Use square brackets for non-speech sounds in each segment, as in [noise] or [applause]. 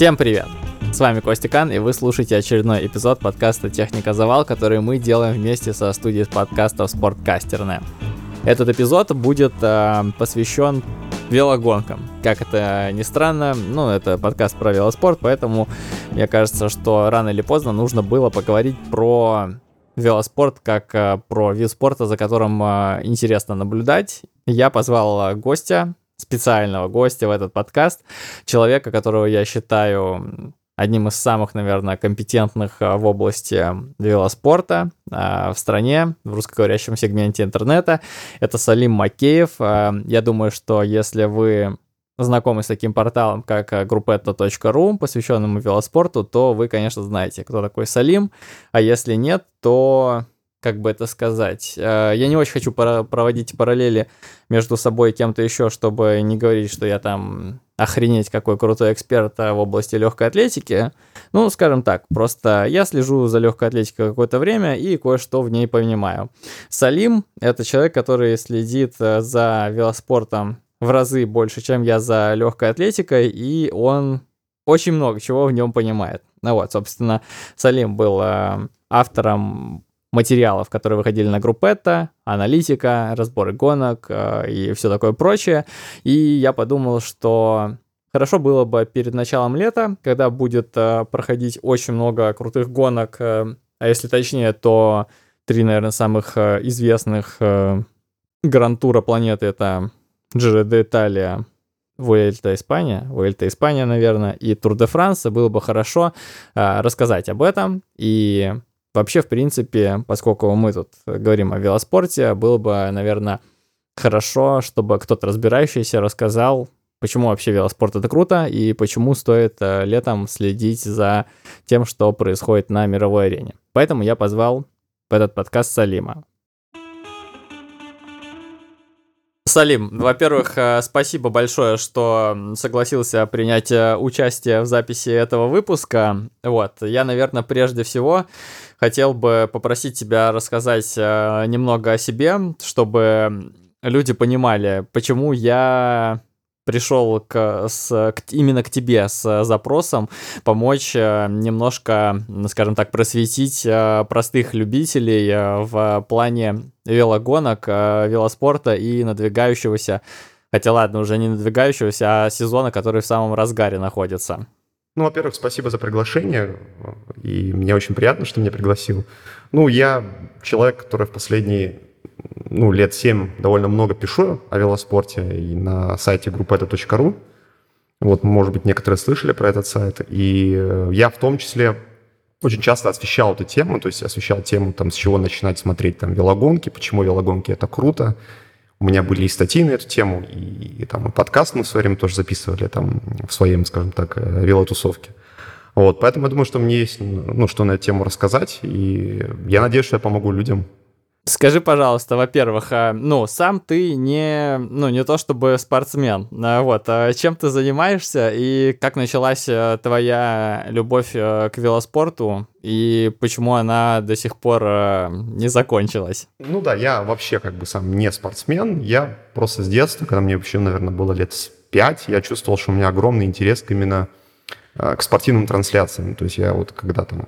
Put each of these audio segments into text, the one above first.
Всем привет! С вами Костя Кан, и вы слушаете очередной эпизод подкаста «Техника Завал», который мы делаем вместе со студией подкастов «Спорткастерная». Этот эпизод будет э, посвящен велогонкам. Как это ни странно, ну, это подкаст про велоспорт, поэтому мне кажется, что рано или поздно нужно было поговорить про велоспорт как э, про вид спорта, за которым э, интересно наблюдать. Я позвал гостя, специального гостя в этот подкаст, человека, которого я считаю одним из самых, наверное, компетентных а, в области велоспорта а, в стране, в русскоговорящем сегменте интернета. Это Салим Макеев. А, я думаю, что если вы знакомы с таким порталом, как gruppetta.ru, посвященному велоспорту, то вы, конечно, знаете, кто такой Салим. А если нет, то как бы это сказать, э, я не очень хочу проводить параллели между собой и кем-то еще, чтобы не говорить, что я там охренеть какой крутой эксперт э, в области легкой атлетики. Ну, скажем так, просто я слежу за легкой атлетикой какое-то время и кое-что в ней понимаю. Салим — это человек, который следит э, за велоспортом в разы больше, чем я за легкой атлетикой, и он очень много чего в нем понимает. Ну вот, собственно, Салим был автором материалов, которые выходили на группетта, аналитика, разборы гонок э, и все такое прочее. И я подумал, что хорошо было бы перед началом лета, когда будет э, проходить очень много крутых гонок, э, а если точнее, то три, наверное, самых э, известных э, гран-тура планеты это Giro d'Italia, Вуэльта Испания, Вуэльта Испания, наверное, и Тур де Франс, было бы хорошо э, рассказать об этом и Вообще, в принципе, поскольку мы тут говорим о велоспорте, было бы, наверное, хорошо, чтобы кто-то разбирающийся рассказал, почему вообще велоспорт это круто и почему стоит э, летом следить за тем, что происходит на мировой арене. Поэтому я позвал в этот подкаст Салима. Салим, во-первых, э, спасибо большое, что согласился принять э, участие в записи этого выпуска. Вот, я, наверное, прежде всего хотел бы попросить тебя рассказать э, немного о себе, чтобы люди понимали, почему я пришел к, с, к, именно к тебе с запросом помочь э, немножко, скажем так, просветить э, простых любителей э, в плане велогонок, велоспорта и надвигающегося, хотя ладно, уже не надвигающегося, а сезона, который в самом разгаре находится. Ну, во-первых, спасибо за приглашение, и мне очень приятно, что меня пригласил. Ну, я человек, который в последние ну, лет 7 довольно много пишу о велоспорте и на сайте группета.ру. Вот, может быть, некоторые слышали про этот сайт. И э, я в том числе очень часто освещал эту тему, то есть освещал тему, там, с чего начинать смотреть там велогонки, почему велогонки это круто. У меня были и статьи на эту тему, и, и там и подкаст мы в свое время тоже записывали там в своем, скажем так, э, велотусовке. Вот, поэтому я думаю, что мне есть, ну, что на эту тему рассказать, и я надеюсь, что я помогу людям Скажи, пожалуйста, во-первых, а, ну, сам ты не, ну, не то чтобы спортсмен, а, вот, а чем ты занимаешься и как началась твоя любовь к велоспорту и почему она до сих пор не закончилась? Ну да, я вообще как бы сам не спортсмен, я просто с детства, когда мне вообще, наверное, было лет пять, я чувствовал, что у меня огромный интерес к именно к спортивным трансляциям. То есть я вот когда там...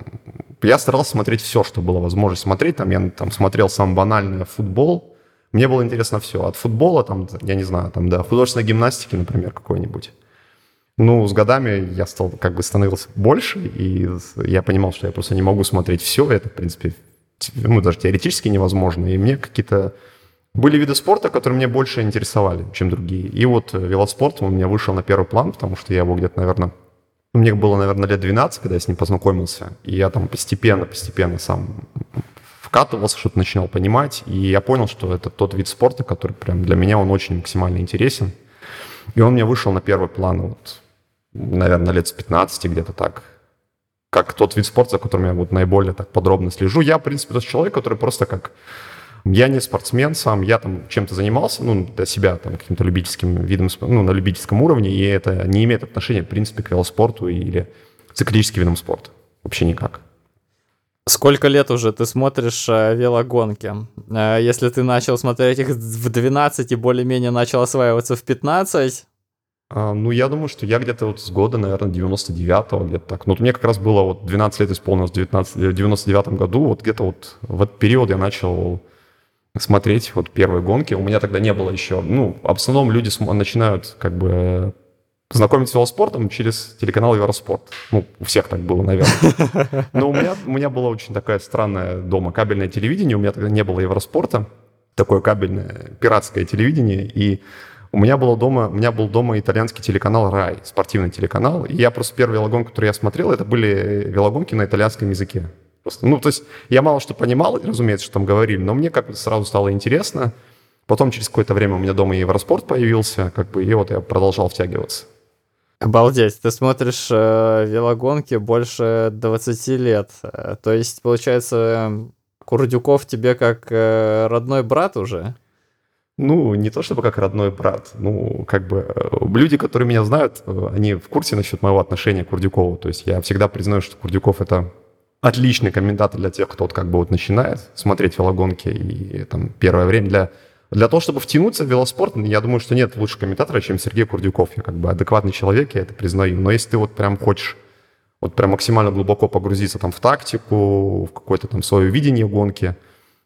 Я старался смотреть все, что было возможно смотреть. Там я там смотрел сам банальный футбол. Мне было интересно все. От футбола, там, я не знаю, там, до художественной гимнастики, например, какой-нибудь. Ну, с годами я стал, как бы становился больше, и я понимал, что я просто не могу смотреть все. Это, в принципе, ну, даже теоретически невозможно. И мне какие-то были виды спорта, которые меня больше интересовали, чем другие. И вот велоспорт у меня вышел на первый план, потому что я его где-то, наверное, мне было, наверное, лет 12, когда я с ним познакомился, и я там постепенно-постепенно сам вкатывался, что-то начинал понимать, и я понял, что это тот вид спорта, который прям для меня, он очень максимально интересен. И он мне вышел на первый план, вот, наверное, лет с 15 где-то так, как тот вид спорта, за которым я вот наиболее так подробно слежу. Я, в принципе, тот человек, который просто как я не спортсмен сам, я там чем-то занимался, ну, для себя, там, каким-то любительским видом, ну, на любительском уровне, и это не имеет отношения, в принципе, к велоспорту или циклическим видам спорта. Вообще никак. Сколько лет уже ты смотришь э, велогонки? Э, если ты начал смотреть их в 12 и более-менее начал осваиваться в 15, А, ну, я думаю, что я где-то вот с года, наверное, 99-го, где-то так. Ну, вот мне как раз было вот 12 лет исполнилось в 19, 99 году. Вот где-то вот в этот период я начал смотреть вот первые гонки. У меня тогда не было еще... Ну, в основном люди начинают как бы знакомиться с велоспортом через телеканал Евроспорт. Ну, у всех так было, наверное. [laughs] Но у меня, у меня была очень такая странная дома кабельное телевидение. У меня тогда не было Евроспорта. Такое кабельное пиратское телевидение. И у меня было дома, у меня был дома итальянский телеканал «Рай», спортивный телеканал. И я просто первый велогонки, который я смотрел, это были велогонки на итальянском языке. Просто, ну, то есть я мало что понимал, разумеется, что там говорили, но мне как-то сразу стало интересно. Потом через какое-то время у меня дома Евроспорт появился, как бы, и вот я продолжал втягиваться. Обалдеть, ты смотришь э, велогонки больше 20 лет. Э, то есть, получается, Курдюков тебе как э, родной брат уже? Ну, не то чтобы как родной брат. Ну, как бы э, люди, которые меня знают, э, они в курсе насчет моего отношения к Курдюкову. То есть я всегда признаю, что Курдюков это отличный комментатор для тех, кто вот как бы вот начинает смотреть велогонки и там первое время для для того, чтобы втянуться в велоспорт, я думаю, что нет лучше комментатора, чем Сергей Курдюков. Я как бы адекватный человек, я это признаю. Но если ты вот прям хочешь вот прям максимально глубоко погрузиться там в тактику, в какое-то там свое видение гонки,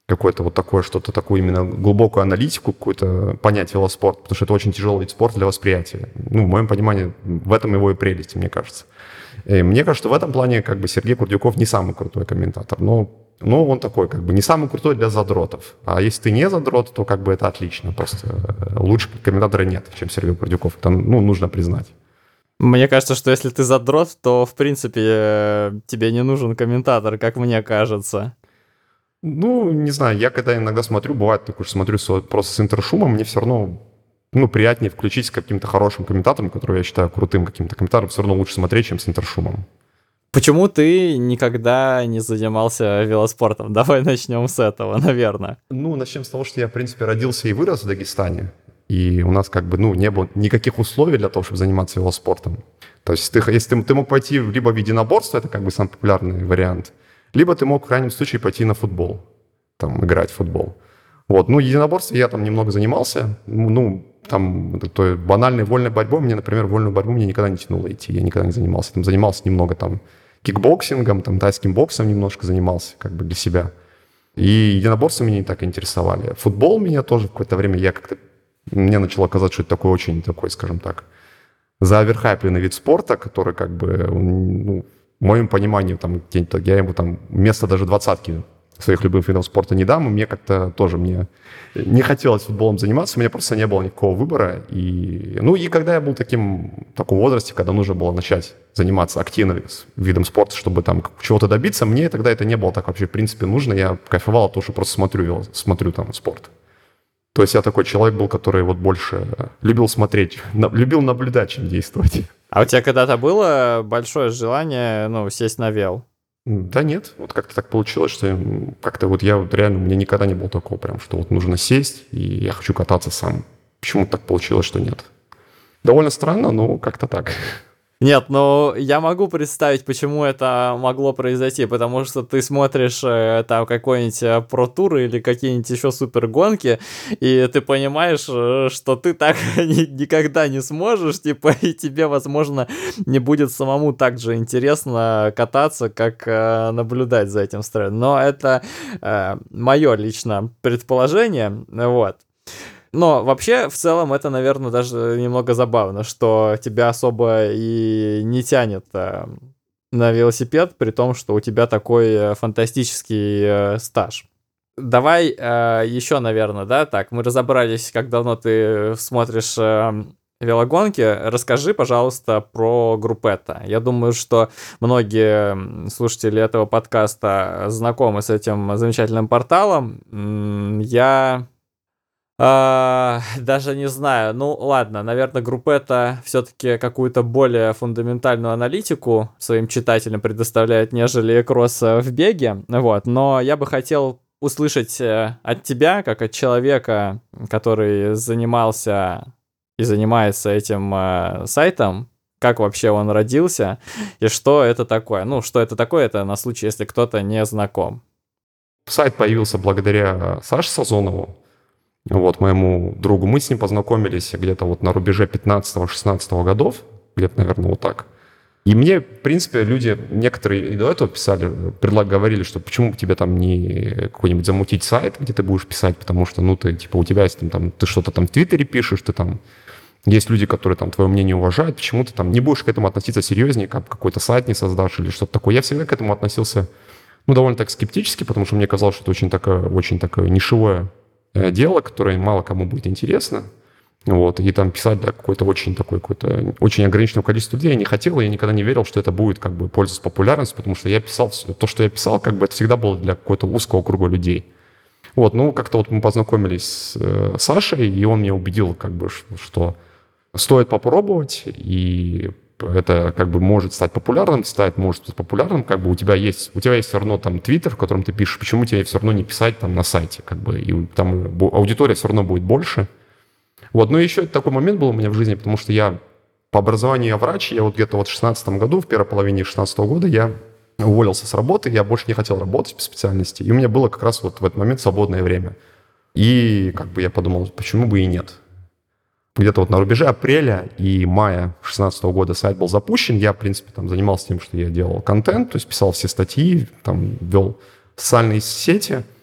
какое-то вот такое, что-то такую именно глубокую аналитику, какую-то понять велоспорт, потому что это очень тяжелый вид спорта для восприятия. Ну, в моем понимании, в этом его и прелесть, мне кажется. И мне кажется, что в этом плане как бы Сергей Курдюков не самый крутой комментатор, но, но он такой как бы не самый крутой для задротов. А если ты не задрот, то как бы это отлично. Просто э, лучше комментатора нет, чем Сергей Курдюков. Это ну, нужно признать. Мне кажется, что если ты задрот, то, в принципе, э, тебе не нужен комментатор, как мне кажется. Ну, не знаю, я когда иногда смотрю, бывает такое, что смотрю просто с интершумом, мне все равно ну, приятнее включить с каким-то хорошим комментатором, которого я считаю крутым каким-то комментатором, все равно лучше смотреть, чем с интершумом. Почему ты никогда не занимался велоспортом? [laughs] Давай начнем с этого, наверное. Ну, начнем с того, что я, в принципе, родился и вырос в Дагестане. И у нас как бы, ну, не было никаких условий для того, чтобы заниматься велоспортом. То есть ты, если ты, ты мог пойти либо в единоборство, это как бы самый популярный вариант, либо ты мог в крайнем случае пойти на футбол, там, играть в футбол. Вот, ну, единоборство я там немного занимался, ну, там, той банальной вольной борьбой, мне, например, вольную борьбу мне никогда не тянуло идти, я никогда не занимался. Там занимался немного там кикбоксингом, там тайским боксом немножко занимался, как бы для себя. И единоборства меня не так интересовали. Футбол меня тоже в какое-то время, я как-то, мне начало казаться, что это такой очень такой, скажем так, заоверхайпленный вид спорта, который как бы, ну, в моем понимании, там, я ему там вместо даже двадцатки своих любимых видов спорта не дам, и мне как-то тоже мне не хотелось футболом заниматься, у меня просто не было никакого выбора. И, ну и когда я был таким, в таком возрасте, когда нужно было начать заниматься активно видом спорта, чтобы там чего-то добиться, мне тогда это не было так вообще в принципе нужно. Я кайфовал от того, что просто смотрю, смотрю там спорт. То есть я такой человек был, который вот больше любил смотреть, [laughs] любил наблюдать, чем действовать. А у тебя когда-то было большое желание, ну, сесть на вел? Да нет, вот как-то так получилось, что как-то вот я вот реально, у меня никогда не было такого прям, что вот нужно сесть, и я хочу кататься сам. Почему так получилось, что нет? Довольно странно, но как-то так. Нет, ну я могу представить, почему это могло произойти, потому что ты смотришь э, там какой-нибудь э, про-тур или какие-нибудь еще супер гонки, и ты понимаешь, э, что ты так [laughs] ни, никогда не сможешь, типа, и тебе, возможно, не будет самому так же интересно кататься, как э, наблюдать за этим строем. Но это э, мое лично предположение, вот. Но вообще, в целом, это, наверное, даже немного забавно, что тебя особо и не тянет э, на велосипед, при том, что у тебя такой э, фантастический э, стаж. Давай э, еще, наверное, да, так, мы разобрались, как давно ты смотришь э, велогонки. Расскажи, пожалуйста, про Группета. Я думаю, что многие слушатели этого подкаста знакомы с этим замечательным порталом. Я а, [laughs] даже не знаю. Ну, ладно, наверное, группета все-таки какую-то более фундаментальную аналитику своим читателям предоставляет, нежели кросс в беге. Вот. Но я бы хотел услышать э, от тебя, как от человека, который занимался и занимается этим э, сайтом, как вообще он родился и что это такое. Ну, что это такое, это на случай, если кто-то не знаком. Сайт появился благодаря Саше Сазонову, вот моему другу. Мы с ним познакомились где-то вот на рубеже 15-16 годов, где-то, наверное, вот так. И мне, в принципе, люди, некоторые и до этого писали, предлаг говорили, что почему тебе там не какой-нибудь замутить сайт, где ты будешь писать, потому что, ну, ты, типа, у тебя есть там, там ты что-то там в Твиттере пишешь, ты там есть люди, которые там твое мнение уважают, почему ты там не будешь к этому относиться серьезнее, как какой-то сайт не создашь или что-то такое. Я всегда к этому относился, ну, довольно так скептически, потому что мне казалось, что это очень такое, очень такое нишевое дело, которое мало кому будет интересно. Вот, и там писать для какой-то очень такой, какой-то очень ограниченного количества людей я не хотел, я никогда не верил, что это будет как бы пользоваться популярностью, потому что я писал, то, что я писал, как бы это всегда было для какого-то узкого круга людей. Вот, ну, как-то вот мы познакомились с э, Сашей, и он меня убедил, как бы, что стоит попробовать, и это как бы может стать популярным, стать может стать популярным, как бы у тебя есть, у тебя есть все равно там твиттер, в котором ты пишешь, почему тебе все равно не писать там на сайте, как бы, и там аудитория все равно будет больше, вот, но еще такой момент был у меня в жизни, потому что я по образованию я врач, я вот где-то вот в 16 году, в первой половине 16 года я уволился с работы, я больше не хотел работать по специальности, и у меня было как раз вот в этот момент свободное время. И как бы я подумал, почему бы и нет. Где-то вот на рубеже апреля и мая 2016 года сайт был запущен. Я, в принципе, там занимался тем, что я делал контент, то есть писал все статьи, там вел социальные сети –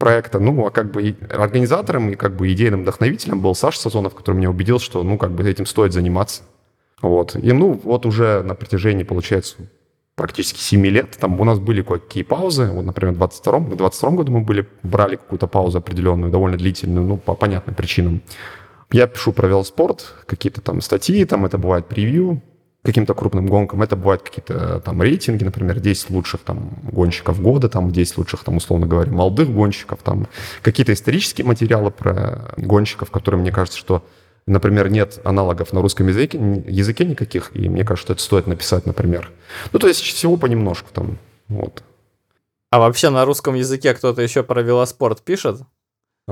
проекта, ну, а как бы организатором и как бы идейным вдохновителем был Саша Сазонов, который меня убедил, что, ну, как бы этим стоит заниматься. Вот. И, ну, вот уже на протяжении, получается, практически 7 лет, там у нас были кое-какие паузы, вот, например, в 22 в 22 году мы были, брали какую-то паузу определенную, довольно длительную, ну, по понятным причинам. Я пишу про велоспорт, какие-то там статьи, там это бывает превью, каким-то крупным гонкам. Это бывают какие-то э, там рейтинги, например, 10 лучших там гонщиков года, там 10 лучших, там, условно говоря, молодых гонщиков, там какие-то исторические материалы про гонщиков, которые, мне кажется, что, например, нет аналогов на русском языке, языке никаких, и мне кажется, это стоит написать, например. Ну, то есть всего понемножку там, вот. А вообще на русском языке кто-то еще про велоспорт пишет?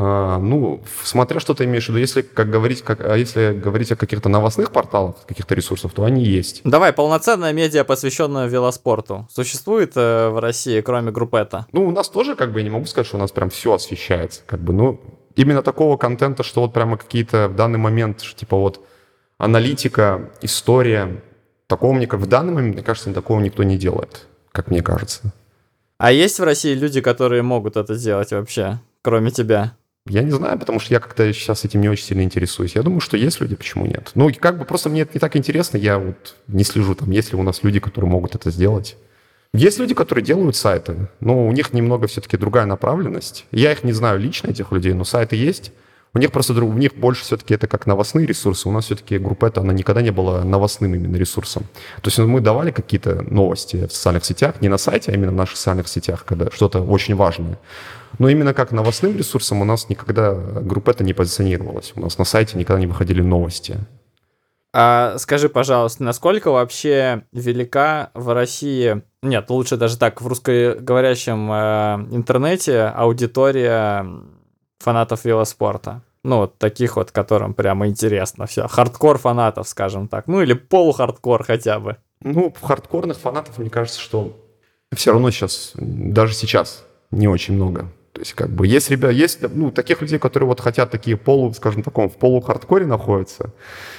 А, ну, смотря что ты имеешь в виду, если как говорить, как, а если говорить о каких-то новостных порталах, каких-то ресурсов, то они есть. Давай, полноценная медиа, посвященная велоспорту, существует э, в России, кроме группета? Ну, у нас тоже, как бы, я не могу сказать, что у нас прям все освещается, как бы, ну, именно такого контента, что вот прямо какие-то в данный момент, типа вот аналитика, история, такого мне, как в данный момент, мне кажется, такого никто не делает, как мне кажется. А есть в России люди, которые могут это сделать вообще, кроме тебя? Я не знаю, потому что я как-то сейчас этим не очень сильно интересуюсь. Я думаю, что есть люди, почему нет. Ну, как бы просто мне это не так интересно, я вот не слежу там, есть ли у нас люди, которые могут это сделать. Есть люди, которые делают сайты, но у них немного все-таки другая направленность. Я их не знаю лично, этих людей, но сайты есть. У них просто у них больше все-таки это как новостные ресурсы. У нас все-таки группа это, она никогда не была новостным именно ресурсом. То есть мы давали какие-то новости в социальных сетях, не на сайте, а именно в наших социальных сетях, когда что-то очень важное. Но именно как новостным ресурсом у нас никогда группа это не позиционировалась. У нас на сайте никогда не выходили новости. А скажи, пожалуйста, насколько вообще велика в России, нет, лучше даже так, в русскоговорящем э, интернете аудитория фанатов велоспорта? Ну, вот таких вот, которым прямо интересно все. Хардкор фанатов, скажем так. Ну, или полухардкор хотя бы. Ну, хардкорных фанатов, мне кажется, что все равно сейчас, даже сейчас, не очень много. То есть, как бы, есть ребята, есть, ну, таких людей, которые вот хотят такие полу, скажем, таком, в полу-хардкоре находятся.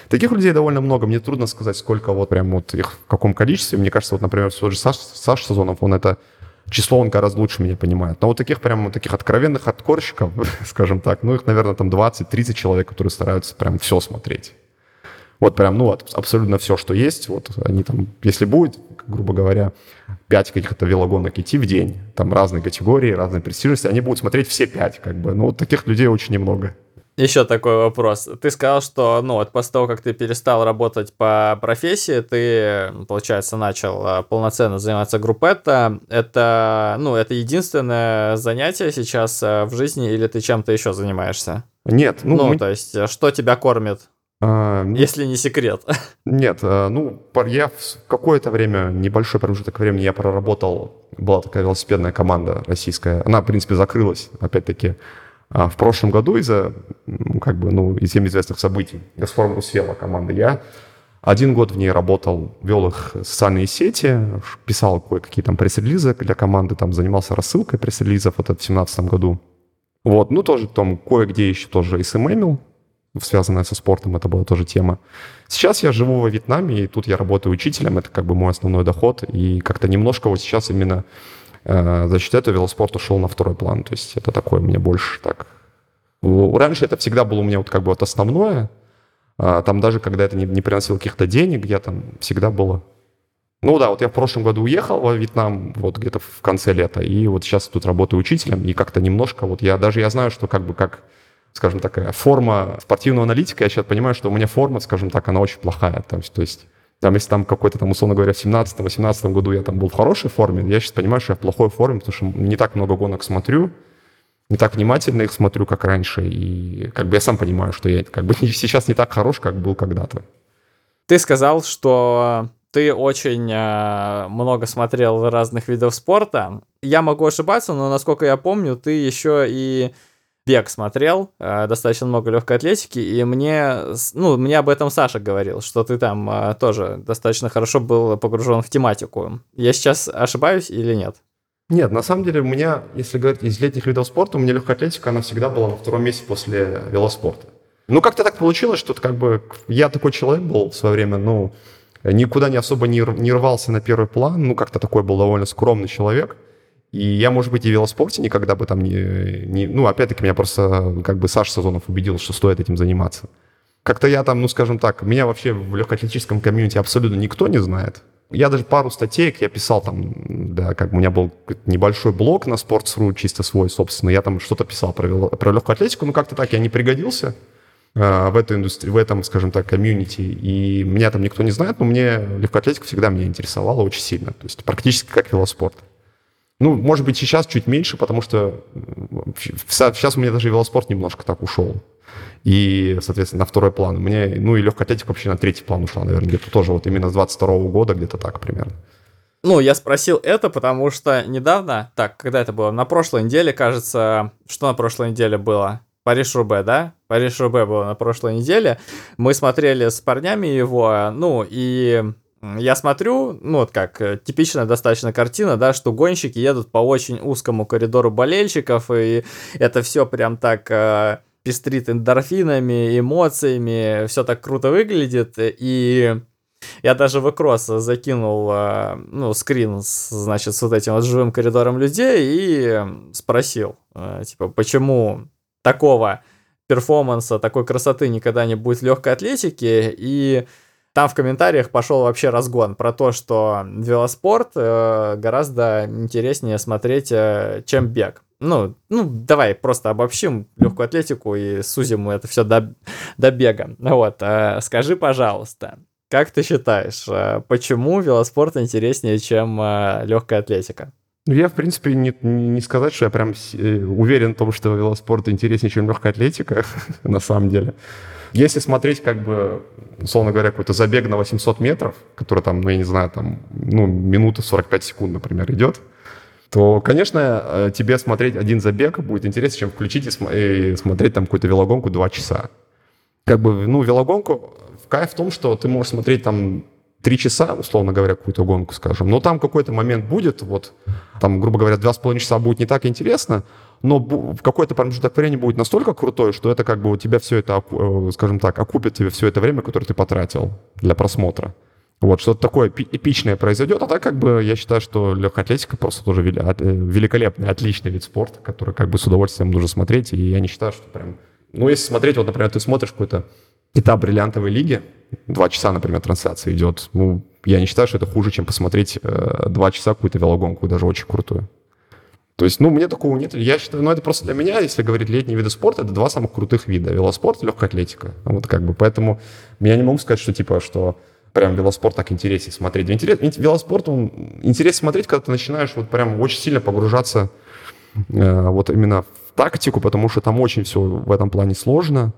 Таких людей довольно много. Мне трудно сказать, сколько вот прям вот их в каком количестве. Мне кажется, вот, например, тот же Саш, Саш Сазонов, он это число он гораздо лучше меня понимает. Но вот таких прям вот таких откровенных откорщиков, [laughs] скажем так, ну их, наверное, там 20-30 человек, которые стараются прям все смотреть. Вот прям, ну, абсолютно все, что есть. Вот они там, если будет, грубо говоря, 5 каких-то велогонок идти в день, там разные категории, разные престижности, они будут смотреть все 5, как бы. Ну, вот таких людей очень немного. Еще такой вопрос. Ты сказал, что, ну, вот после того, как ты перестал работать по профессии, ты, получается, начал а, полноценно заниматься группетто. Это, ну, это единственное занятие сейчас а, в жизни, или ты чем-то еще занимаешься? Нет. Ну, ну мы... то есть, что тебя кормит? А, ну, Если не секрет. [laughs] Нет, а, ну, я в какое-то время, небольшой промежуток времени я проработал, была такая велосипедная команда российская. Она, в принципе, закрылась, опять-таки, а в прошлом году из-за, ну, как бы, ну, из всем известных событий, Газпром Русвела команда, я один год в ней работал, вел их социальные сети, писал кое-какие там пресс-релизы для команды, там занимался рассылкой пресс-релизов вот в 2017 году. Вот, ну тоже там кое-где еще тоже СММил, связанная со спортом, это была тоже тема. Сейчас я живу во Вьетнаме, и тут я работаю учителем, это как бы мой основной доход, и как-то немножко вот сейчас именно за счет этого велоспорт ушел на второй план, то есть это такое мне больше так... Раньше это всегда было у меня вот как бы вот основное, а, там даже когда это не, не приносило каких-то денег, я там всегда было. Ну да, вот я в прошлом году уехал во Вьетнам, вот где-то в конце лета, и вот сейчас тут работаю учителем, и как-то немножко, вот я даже, я знаю, что как бы как, скажем, такая форма спортивного аналитика, я сейчас понимаю, что у меня форма, скажем так, она очень плохая, то есть, то есть там, если там какой-то там, условно говоря, в 17-18 году я там был в хорошей форме, я сейчас понимаю, что я в плохой форме, потому что не так много гонок смотрю, не так внимательно их смотрю, как раньше, и как бы я сам понимаю, что я как бы [laughs] сейчас не так хорош, как был когда-то. Ты сказал, что ты очень э, много смотрел разных видов спорта. Я могу ошибаться, но насколько я помню, ты еще и бег смотрел, э, достаточно много легкой атлетики, и мне, ну, мне об этом Саша говорил, что ты там э, тоже достаточно хорошо был погружен в тематику. Я сейчас ошибаюсь или нет? Нет, на самом деле у меня, если говорить из летних видов спорта, у меня легкая атлетика, она всегда была на втором месте после велоспорта. Ну, как-то так получилось, что как бы я такой человек был в свое время, ну, никуда не особо не рвался на первый план, ну, как-то такой был довольно скромный человек. И я, может быть, и в велоспорте никогда бы там не... не ну, опять-таки, меня просто как бы Саша Сазонов убедил, что стоит этим заниматься. Как-то я там, ну, скажем так, меня вообще в легкоатлетическом комьюнити абсолютно никто не знает. Я даже пару статей я писал там, да, как у меня был небольшой блог на Sports.ru, чисто свой, собственно, я там что-то писал про, про легкую атлетику, но как-то так я не пригодился. Э, в этой индустрии, в этом, скажем так, комьюнити. И меня там никто не знает, но мне легкоатлетика всегда меня интересовала очень сильно. То есть практически как велоспорт. Ну, может быть, сейчас чуть меньше, потому что сейчас у меня даже велоспорт немножко так ушел. И, соответственно, на второй план. Мне, ну и легкая атлетика вообще на третий план ушла, наверное, где-то тоже вот именно с 22 -го года, где-то так примерно. Ну, я спросил это, потому что недавно, так, когда это было? На прошлой неделе, кажется, что на прошлой неделе было? Париж-Рубе, да? Париж-Рубе было на прошлой неделе. Мы смотрели с парнями его, ну, и я смотрю, ну, вот как, э, типичная достаточно картина, да, что гонщики едут по очень узкому коридору болельщиков, и это все прям так э, пестрит эндорфинами, эмоциями, все так круто выглядит, и я даже в Экрос закинул, э, ну, скрин, с, значит, с вот этим вот живым коридором людей и спросил, э, типа, почему такого перформанса, такой красоты никогда не будет в легкой атлетике. И там в комментариях пошел вообще разгон про то, что велоспорт э, гораздо интереснее смотреть, э, чем бег. Ну, ну, давай просто обобщим легкую атлетику и сузим это все до, до бега. Вот, э, скажи, пожалуйста, как ты считаешь, э, почему велоспорт интереснее, чем э, легкая атлетика? Ну, я, в принципе, не, не сказать, что я прям э, уверен в том, что велоспорт интереснее, чем легкая атлетика, [laughs] на самом деле. Если смотреть, как бы, условно говоря, какой-то забег на 800 метров, который там, ну, я не знаю, там, ну, минута 45 секунд, например, идет, то, конечно, э, тебе смотреть один забег будет интереснее, чем включить и, см- и смотреть там какую-то велогонку 2 часа. Как бы, ну, велогонку в кайф в том, что ты можешь смотреть там три часа, условно говоря, какую-то гонку, скажем, но там какой-то момент будет, вот, там, грубо говоря, два с половиной часа будет не так интересно, но в какой-то промежуток времени будет настолько крутой, что это как бы у тебя все это, э, скажем так, окупит тебе все это время, которое ты потратил для просмотра. Вот, что-то такое эпичное произойдет, а так как бы я считаю, что легкая атлетика просто тоже э, великолепный, отличный вид спорта, который как бы с удовольствием нужно смотреть, и я не считаю, что прям... Ну, если смотреть, вот, например, ты смотришь какой-то этап бриллиантовой лиги, два часа, например, трансляция идет, ну, я не считаю, что это хуже, чем посмотреть э, два часа какую-то велогонку, даже очень крутую. То есть, ну, мне такого нет. Я считаю, ну, это просто для меня, если говорить летние виды спорта, это два самых крутых вида. Велоспорт и легкая атлетика. Вот как бы, поэтому я не могу сказать, что, типа, что прям велоспорт так интереснее смотреть. Интерес, велоспорт, он интереснее смотреть, когда ты начинаешь вот прям очень сильно погружаться э, вот именно в тактику, потому что там очень все в этом плане сложно.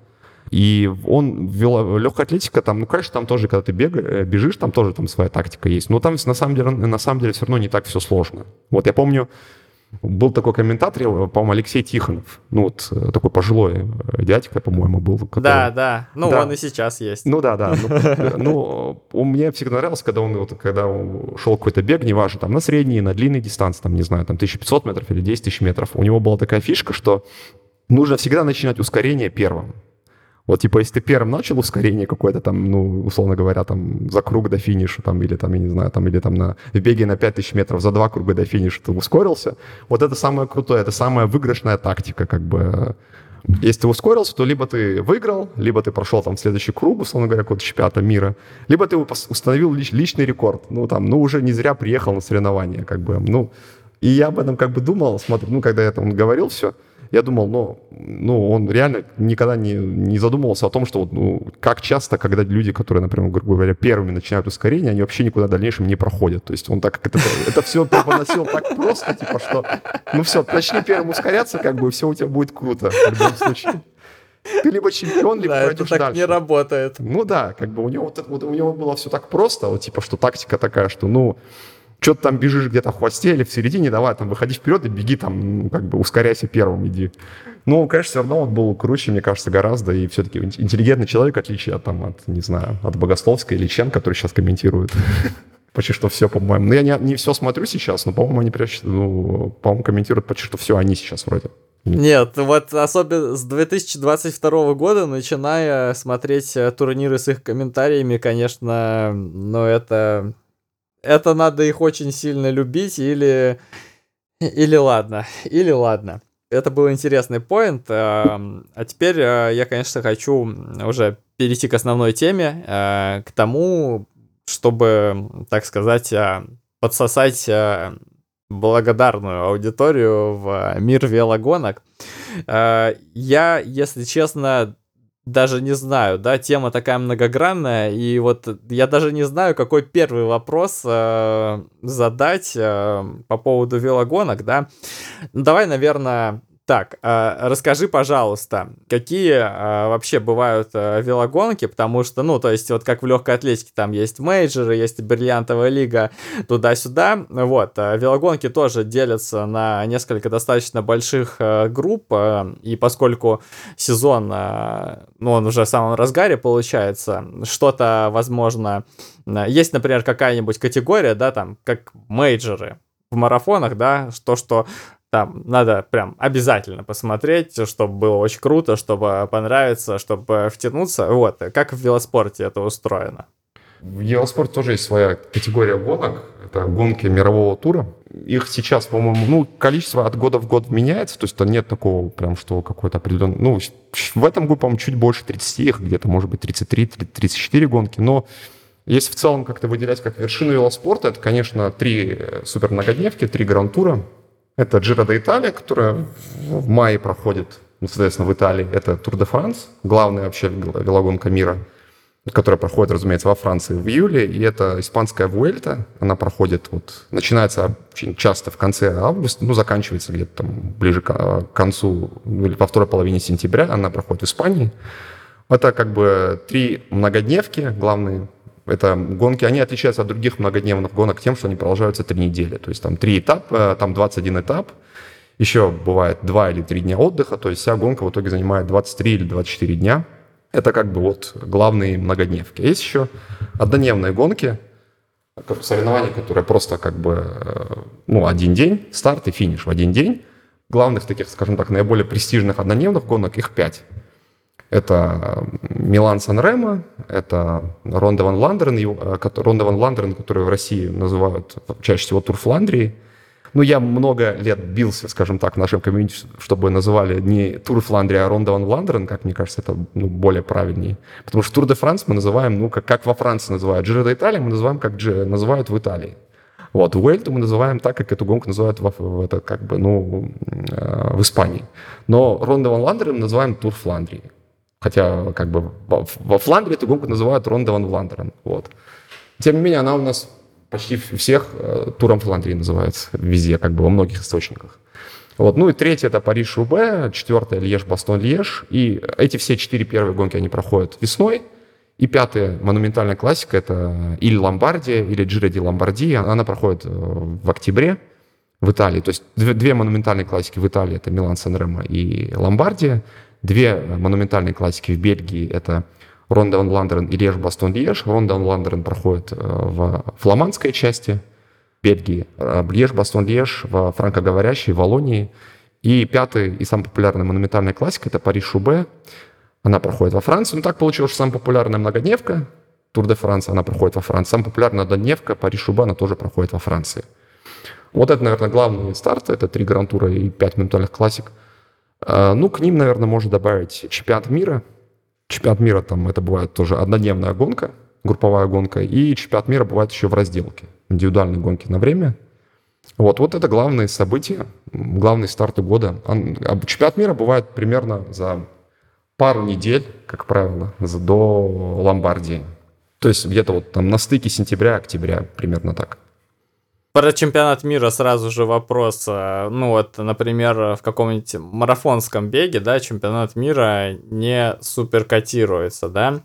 И он, вел, легкая атлетика, там, ну, конечно, там тоже, когда ты бегаешь, э, бежишь, там тоже там своя тактика есть. Но там на самом деле, на самом деле все равно не так все сложно. Вот я помню, был такой комментатор, по-моему, Алексей Тихонов. Ну, вот э, такой пожилой э, дядька, по-моему, был. Который... Да, да. Ну, да. он и сейчас есть. Ну, да, да. Ну, [laughs] ну, мне всегда нравился, когда он, вот, когда он шел какой-то бег, неважно, там, на средней, на длинной дистанции, там, не знаю, там, 1500 метров или 10 тысяч метров. У него была такая фишка, что нужно всегда начинать ускорение первым. Вот, типа, если ты первым начал ускорение какое-то там, ну, условно говоря, там, за круг до финиша, там, или там, я не знаю, там, или там на, в беге на 5000 метров за два круга до финиша ты ускорился, вот это самое крутое, это самая выигрышная тактика, как бы. Если ты ускорился, то либо ты выиграл, либо ты прошел там следующий круг, условно говоря, какого-то чемпионата мира, либо ты установил лич, личный рекорд, ну, там, ну, уже не зря приехал на соревнования, как бы, ну, и я об этом как бы думал, смотрю, ну, когда я там говорил все, я думал, ну, ну он реально никогда не, не задумывался о том, что вот, ну, как часто, когда люди, которые, например, грубо говоря, первыми начинают ускорение, они вообще никуда в дальнейшем не проходят. То есть он так как это, это все преподносил так просто, типа, что, ну все, начни первым ускоряться, как бы, и все у тебя будет круто в любом случае. Ты либо чемпион, либо да, это так дальше. не работает. Ну да, как бы у него, вот, у него было все так просто, вот типа, что тактика такая, что, ну, что ты там бежишь где-то в хвосте или в середине, давай там выходи вперед и беги там, ну, как бы ускоряйся первым, иди. Ну, конечно, все равно он был круче, мне кажется, гораздо, и все-таки интеллигентный человек, в отличие от, там, от, не знаю, от Богословской или Чен, который сейчас комментирует. [laughs] Почти что все, по-моему. Ну, я не, не все смотрю сейчас, но, по-моему, они прячут, ну, по-моему, комментируют почти что все они сейчас вроде. Нет, вот особенно с 2022 года, начиная смотреть э, турниры с их комментариями, конечно, ну это это надо их очень сильно любить или... Или ладно, или ладно. Это был интересный поинт. Эм, а теперь э, я, конечно, хочу уже перейти к основной теме, э, к тому, чтобы, так сказать, э, подсосать благодарную аудиторию в мир велогонок. Я, если честно, даже не знаю, да, тема такая многогранная, и вот я даже не знаю, какой первый вопрос э, задать э, по поводу велогонок, да. Ну, давай, наверное, так, э, расскажи, пожалуйста, какие э, вообще бывают э, велогонки, потому что, ну, то есть, вот как в легкой атлетике, там есть мейджоры, есть бриллиантовая лига, туда-сюда, вот, велогонки тоже делятся на несколько достаточно больших групп, и поскольку сезон, ну, он уже в самом разгаре получается, что-то, возможно, есть, например, какая-нибудь категория, да, там, как мейджоры, в марафонах, да, то, что там надо прям обязательно посмотреть, чтобы было очень круто, чтобы понравиться, чтобы втянуться. Вот, как в велоспорте это устроено? В велоспорте тоже есть своя категория гонок. Это гонки мирового тура. Их сейчас, по-моему, ну, количество от года в год меняется. То есть там нет такого прям, что какой-то определенный... Ну, в этом году, по-моему, чуть больше 30, их где-то, может быть, 33-34 гонки. Но если в целом как-то выделять как вершину велоспорта, это, конечно, три супер многодневки, три гранд-тура. Это де Италия, которая в мае проходит, ну, соответственно, в Италии. Это Тур де Франс, главная вообще велогонка мира, которая проходит, разумеется, во Франции в июле. И это испанская Вуэльта. Она проходит, вот, начинается очень часто в конце августа, ну, заканчивается где-то там ближе к концу, ну, или во второй половине сентября. Она проходит в Испании. Это как бы три многодневки, главные это гонки, они отличаются от других многодневных гонок тем, что они продолжаются три недели. То есть там три этапа, там 21 этап, еще бывает два или три дня отдыха, то есть вся гонка в итоге занимает 23 или 24 дня. Это как бы вот главные многодневки. Есть еще однодневные гонки, соревнования, которые просто как бы, э, ну, один день, старт и финиш в один день. Главных таких, скажем так, наиболее престижных однодневных гонок, их пять. Это Милан-Санремо, это Ронде ван Фландерен, э, Ронде ван Фландерен, которую в России называют чаще всего Тур Фландрии. Ну, я много лет бился, скажем так, в нашем комьюнити, чтобы называли не Тур Фландрия, а Ронде ван Фландерен, как мне кажется, это ну, более правильнее. Потому что Тур де Франс мы называем, ну, как, как во Франции называют. Джиро де Италия мы называем, как Джи, называют в Италии. Вот, Уэльту мы называем так, как эту гонку называют в, в, это, как бы, ну, э, в Испании. Но Ронда Ван Ландерен мы называем Тур Фландрии. Хотя, как бы, во Фландрии эту гонку называют Ронда ван Вландерен. Вот. Тем не менее, она у нас почти всех э, туром Фландрии называется везде, как бы во многих источниках. Вот. Ну и третье это Париж-Рубе, четвертое Льеж-Бастон-Льеж. И эти все четыре первые гонки, они проходят весной. И пятая монументальная классика это или Ломбардия, или Джиро ди Ломбардия. Она проходит э, в октябре в Италии. То есть две, две монументальные классики в Италии это Милан Сан-Ремо и Ломбардия. Две монументальные классики в Бельгии — это Ронда Ландерен и Леж Бастон Леж. Ронда Ландерен проходит э, в фламандской части Бельгии, Леж Бастон Леж в франкоговорящей Волонии. И пятый и самая популярная монументальная классика – это Париж-Шубе. Она проходит во Франции. Ну, так получилось, что самая популярная многодневка Тур де Франция, она проходит во Франции. Самая популярная однодневка Париж-Шуба, она тоже проходит во Франции. Вот это, наверное, главные старты. Это три гран-тура и пять монументальных классик. А, ну, к ним, наверное, можно добавить чемпионат мира. Чемпионат мира там это бывает тоже однодневная гонка, групповая гонка. И чемпионат мира бывает еще в разделке. Индивидуальные гонки на время – вот, вот это главные события, главные старты года. А чемпионат мира бывает примерно за пару недель, как правило, до Ломбардии. То есть где-то вот там на стыке сентября-октября, примерно так. Про чемпионат мира сразу же вопрос. А, ну вот, например, в каком-нибудь марафонском беге, да, чемпионат мира не супер котируется, да?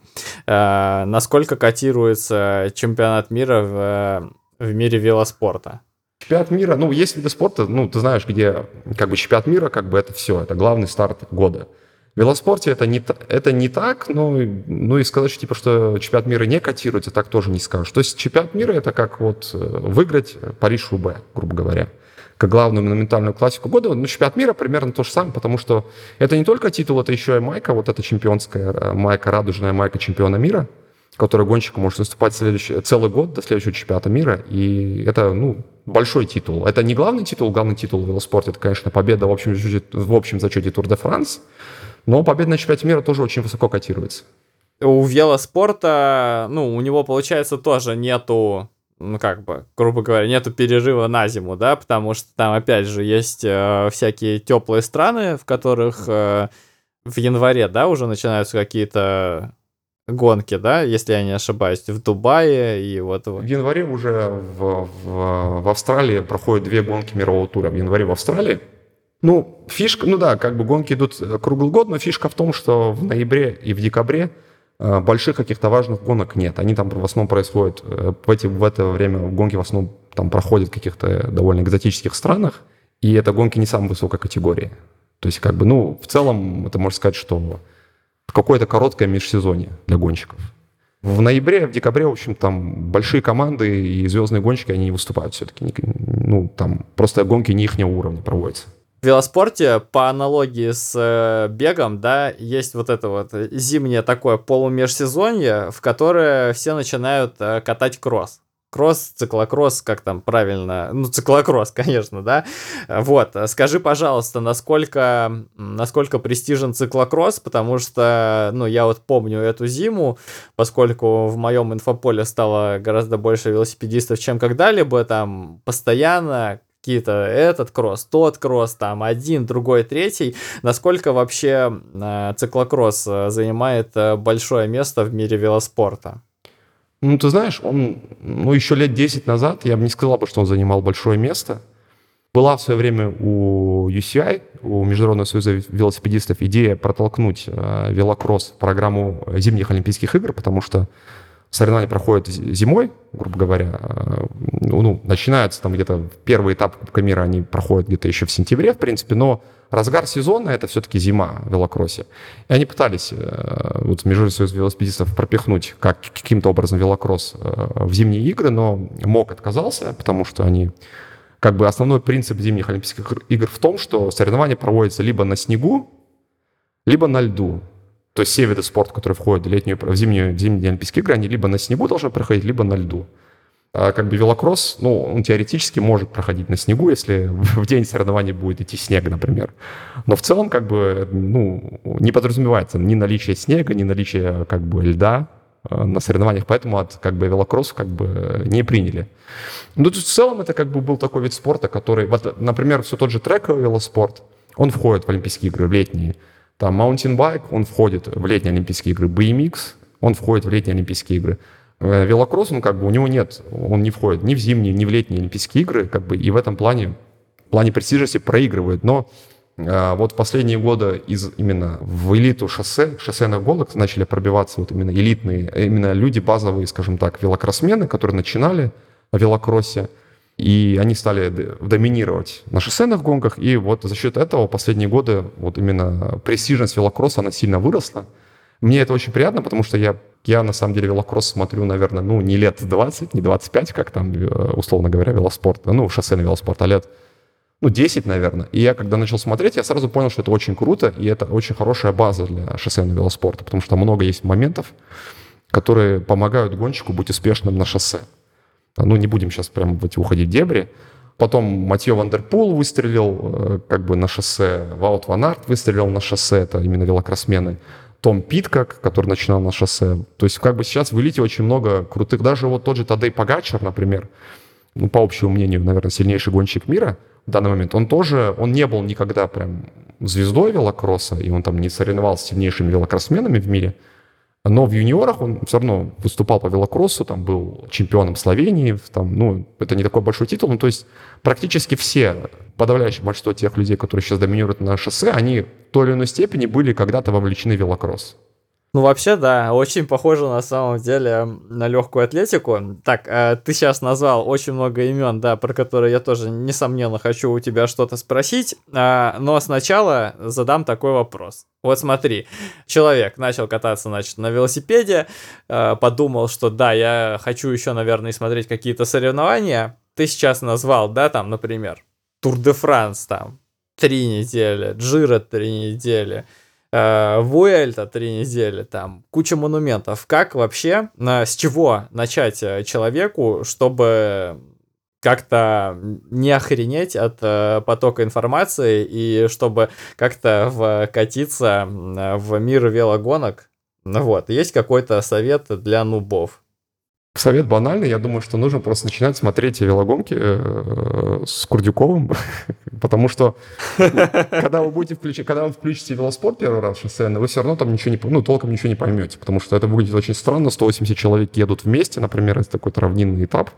Э, насколько котируется чемпионат мира в, в мире велоспорта? Чемпионат мира, ну, есть виды спорта, ну, ты знаешь, где как бы чемпионат мира, как бы это все, это главный старт года. В велоспорте это не, это не так, но, ну и сказать, что, типа, что чемпионат мира не котируется, так тоже не скажешь. То есть чемпионат мира это как вот э, выиграть Париж-Roubaix, грубо говоря, как главную монументальную классику года. Ну, чемпионат мира примерно то же самое, потому что это не только титул, это еще и майка, вот эта чемпионская э, майка, радужная майка чемпиона мира – который гонщик может выступать следующий, целый год до следующего чемпионата мира. И это, ну, большой титул. Это не главный титул, главный титул в велоспорте, это, конечно, победа в общем, в общем зачете Тур де Франс. Но победа на чемпионате мира тоже очень высоко котируется. У велоспорта, ну, у него, получается, тоже нету ну, как бы, грубо говоря, нету перерыва на зиму, да, потому что там, опять же, есть э, всякие теплые страны, в которых э, в январе, да, уже начинаются какие-то гонки, да, если я не ошибаюсь, в Дубае и вот... В январе уже в, в, в Австралии проходят две гонки мирового тура. В январе в Австралии. Ну, фишка, ну да, как бы гонки идут круглый год, но фишка в том, что в ноябре и в декабре э, больших каких-то важных гонок нет. Они там в основном происходят, э, в, эти, в это время гонки в основном там проходят в каких-то довольно экзотических странах, и это гонки не самой высокой категории. То есть, как бы, ну, в целом, это можно сказать, что какое-то короткое межсезонье для гонщиков. В ноябре, в декабре, в общем, там большие команды и звездные гонщики, они не выступают все-таки. Ну, там просто гонки не их уровня проводятся. Велоспорте, по аналогии с э, бегом, да, есть вот это вот зимнее такое полумежсезонье, в которое все начинают э, катать кросс. Кросс, циклокросс, как там правильно, ну, циклокросс, [laughs] конечно, да, вот, скажи, пожалуйста, насколько, насколько престижен циклокросс, потому что, ну, я вот помню эту зиму, поскольку в моем инфополе стало гораздо больше велосипедистов, чем когда-либо, там, постоянно какие-то этот кросс, тот кросс, там один, другой, третий. Насколько вообще э, циклокросс э, занимает э, большое место в мире велоспорта? Ну, ты знаешь, он, ну, еще лет 10 назад я бы не сказал бы, что он занимал большое место. Была в свое время у UCI, у Международного союза велосипедистов, идея протолкнуть э, велокросс в программу зимних Олимпийских игр, потому что соревнования проходят зимой, грубо говоря. Э, ну, начинается там где-то первый этап Кубка мира, они проходят где-то еще в сентябре, в принципе, но разгар сезона это все-таки зима в велокроссе. И они пытались э, вот Международный союз велосипедистов пропихнуть как, каким-то образом велокросс э, в зимние игры, но МОК отказался, потому что они как бы основной принцип зимних Олимпийских игр в том, что соревнования проводятся либо на снегу, либо на льду. То есть все виды спорта, которые входят в, летнюю, в зимнюю, зимние Олимпийские игры, они либо на снегу должны проходить, либо на льду. А как бы велокросс, ну, он теоретически может проходить на снегу, если [laughs] в день соревнований будет идти снег, например. Но в целом, как бы, ну, не подразумевается ни наличие снега, ни наличие, как бы, льда э, на соревнованиях, поэтому от, как бы, велокросс, как бы, не приняли. Ну, в целом, это, как бы, был такой вид спорта, который, вот, например, все тот же трековый велоспорт, он входит в Олимпийские игры, в летние. Там, маунтинбайк, он входит в летние Олимпийские игры. BMX, он входит в летние Олимпийские игры. Э, велокросс, он как бы, у него нет, он не входит ни в зимние, ни в летние Олимпийские игры, как бы, и в этом плане, в плане престижности проигрывает. Но э, вот последние годы из именно в элиту шоссе, шоссейных гонок начали пробиваться вот именно элитные, именно люди базовые, скажем так, велокроссмены, которые начинали в велокроссе, и они стали доминировать на шоссейных гонках, и вот за счет этого последние годы вот именно престижность велокросса, она сильно выросла. Мне это очень приятно, потому что я я, на самом деле, велокросс смотрю, наверное, ну, не лет 20, не 25, как там, э, условно говоря, велоспорт, ну, шоссейный велоспорт, а лет ну, 10, наверное. И я, когда начал смотреть, я сразу понял, что это очень круто, и это очень хорошая база для шоссейного велоспорта, потому что много есть моментов, которые помогают гонщику быть успешным на шоссе. Ну, не будем сейчас прям уходить в дебри. Потом Матье Ван дер Пул выстрелил э, как бы на шоссе, Ваут Ван Арт выстрелил на шоссе, это именно велокроссмены. Том Питкок, который начинал на шоссе. То есть как бы сейчас в элите очень много крутых, даже вот тот же Тадей Пагачер, например, ну, по общему мнению, наверное, сильнейший гонщик мира в данный момент, он тоже, он не был никогда прям звездой велокросса, и он там не соревновался с сильнейшими велокроссменами в мире, но в юниорах он все равно выступал по велокроссу, там был чемпионом Словении, там, ну, это не такой большой титул, ну, то есть практически все, подавляющее большинство тех людей, которые сейчас доминируют на шоссе, они в той или иной степени были когда-то вовлечены в велокросс. Ну, вообще, да, очень похоже на самом деле на легкую атлетику. Так, э, ты сейчас назвал очень много имен, да, про которые я тоже, несомненно, хочу у тебя что-то спросить. Э, но сначала задам такой вопрос. Вот смотри, человек начал кататься, значит, на велосипеде, э, подумал, что да, я хочу еще, наверное, смотреть какие-то соревнования. Ты сейчас назвал, да, там, например, Тур де Франс, там, три недели, Джира три недели, э, Вуэльта три недели, там куча монументов. Как вообще, с чего начать э, человеку, чтобы как-то не охренеть от э, потока информации и чтобы как-то вкатиться в мир велогонок? Вот, есть какой-то совет для нубов? Совет банальный. Я думаю, что нужно просто начинать смотреть велогонки э, с Курдюковым, [laughs] потому что ну, когда вы будете включить, когда вы включите велоспорт первый раз шоссейный, вы все равно там ничего не, ну, толком ничего не поймете, потому что это выглядит очень странно. 180 человек едут вместе, например, это такой равнинный этап,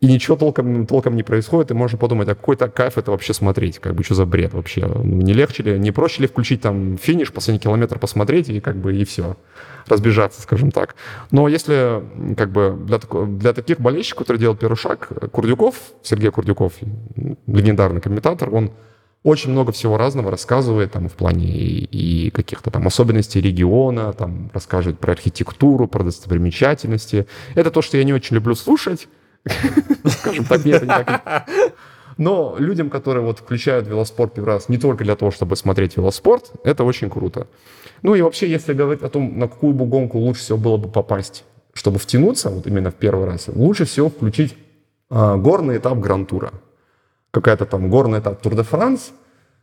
и ничего толком, толком не происходит, и можно подумать, а какой-то кайф это вообще смотреть, как бы что за бред вообще, ну, не легче ли, не проще ли включить там финиш, последний километр посмотреть и как бы и все, разбежаться, скажем так. Но если как бы для, для таких болельщиков, которые делают первый шаг, Курдюков, Сергей Курдюков, легендарный комментатор, он очень много всего разного рассказывает там в плане и, и каких-то там особенностей региона, там рассказывает про архитектуру, про достопримечательности. Это то, что я не очень люблю слушать, Скажем так, нет, не так. [laughs] Но людям, которые вот включают велоспорт первый раз не только для того, чтобы смотреть велоспорт, это очень круто. Ну и вообще, если говорить о том, на какую бы гонку лучше всего было бы попасть, чтобы втянуться вот именно в первый раз, лучше всего включить а, горный этап Гран-тура. Какая-то там горный этап Тур де Франс,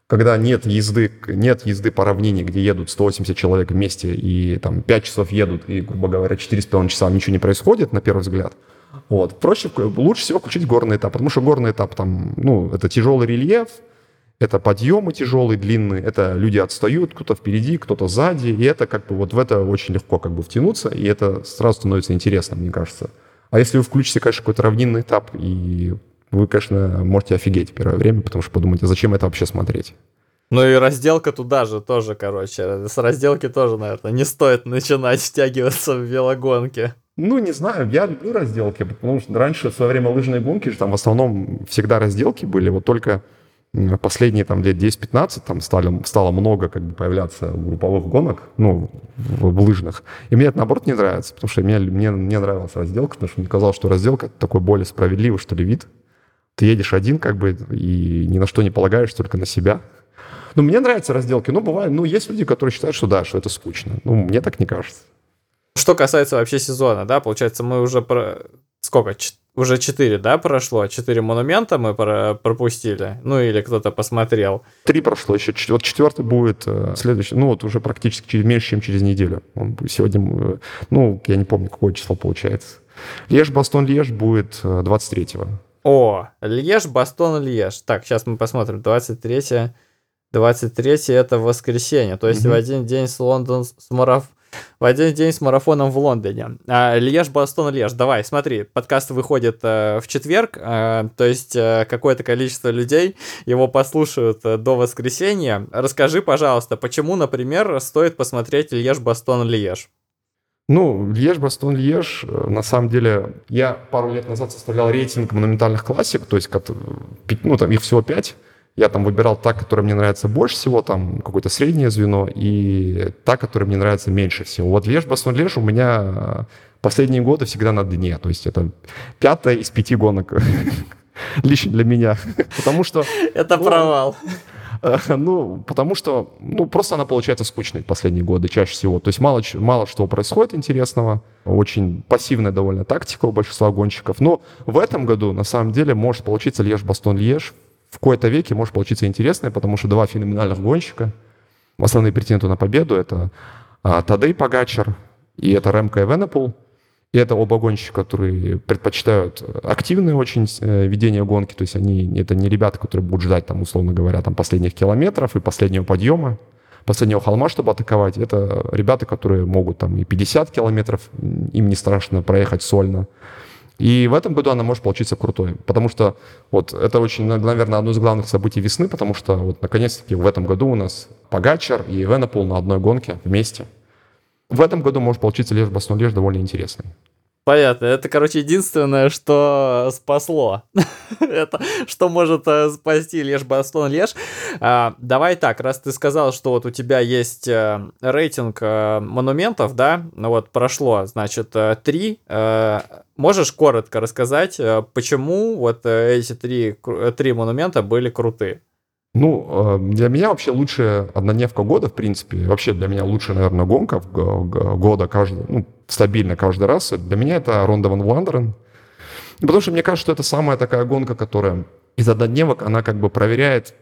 когда нет езды, нет езды по равнине, где едут 180 человек вместе и там 5 часов едут, и, грубо говоря, 4,5 часа ничего не происходит, на первый взгляд – вот. Проще, лучше всего включить горный этап, потому что горный этап там, ну, это тяжелый рельеф, это подъемы тяжелые, длинные, это люди отстают, кто-то впереди, кто-то сзади, и это как бы вот в это очень легко как бы втянуться, и это сразу становится интересно, мне кажется. А если вы включите, конечно, какой-то равнинный этап, и вы, конечно, можете офигеть первое время, потому что подумаете, зачем это вообще смотреть? Ну и разделка туда же тоже, короче. С разделки тоже, наверное, не стоит начинать втягиваться в велогонки. Ну, не знаю, я люблю разделки, потому что раньше, в свое время лыжной гонки, там в основном всегда разделки были, вот только последние там лет 10-15 там стали, стало много как бы появляться групповых гонок, ну, в, в лыжных. И мне это, наоборот, не нравится, потому что мне, мне не нравилась разделка, потому что мне казалось, что разделка — такой более справедливый, что ли, вид. Ты едешь один как бы и ни на что не полагаешь, только на себя. Ну, мне нравятся разделки, но бывает, ну, есть люди, которые считают, что да, что это скучно. Ну, мне так не кажется. Что касается вообще сезона, да, получается, мы уже про... Сколько? Ч... Уже 4, да, прошло? 4 монумента мы про... пропустили? Ну, или кто-то посмотрел? Три прошло еще. Вот четвертый будет э, следующий, ну, вот уже практически через, меньше, чем через неделю. Он сегодня, э, ну, я не помню, какое число получается. Леж, Бастон, Леж будет 23-го. Э, О, Леж, Бастон, Леж. Так, сейчас мы посмотрим. 23 23 это воскресенье. То есть mm-hmm. в один день с Лондон с мараф в один день с марафоном в Лондоне. А, Льеж, Бастон, Льеж. Давай, смотри, подкаст выходит э, в четверг, э, то есть э, какое-то количество людей его послушают до воскресенья. Расскажи, пожалуйста, почему, например, стоит посмотреть Льеж, Бастон, Льеж? Ну, Льеж, Бастон, Льеж, на самом деле, я пару лет назад составлял рейтинг монументальных классик, то есть, ну, там их всего пять, я там выбирал та, которая мне нравится больше всего, там какое-то среднее звено, и та, которая мне нравится меньше всего. Вот Леж, Бассон, Леж у меня последние годы всегда на дне, то есть это пятая из пяти гонок. [laughs] Лично для меня. Потому что... Это ну, провал. Ну, потому что, ну, просто она получается скучной последние годы чаще всего. То есть мало, мало что происходит интересного. Очень пассивная довольно тактика у большинства гонщиков. Но в этом году, на самом деле, может получиться Льеж-Бастон-Льеж. В кои-то веке может получиться интересное, потому что два феноменальных гонщика, основные претенденты на победу, это Тадей Пагачер и это Ремко Эвенепул. И это оба гонщика, которые предпочитают активное очень э, ведение гонки. То есть они, это не ребята, которые будут ждать, там, условно говоря, там, последних километров и последнего подъема, последнего холма, чтобы атаковать. Это ребята, которые могут там и 50 километров, им не страшно проехать сольно. И в этом году она может получиться крутой, потому что вот это очень, наверное, одно из главных событий весны, потому что вот наконец-таки в этом году у нас Погачар и Венепул на одной гонке вместе – в этом году может получиться лишь Бастон Леш довольно интересный. Понятно. Это, короче, единственное, что спасло. [laughs] это что может э, спасти Леш Бастон Леш. А, давай так, раз ты сказал, что вот у тебя есть э, рейтинг э, монументов, да, ну вот прошло, значит, три. Можешь коротко рассказать, почему вот эти три, три монумента были крутые? Ну, э, для меня вообще лучшая однодневка года, в принципе, вообще для меня лучшая, наверное, гонка года каждый, ну, стабильно каждый раз. Для меня это Ронда Ван Вландерен. Потому что мне кажется, что это самая такая гонка, которая из однодневок, она как бы проверяет,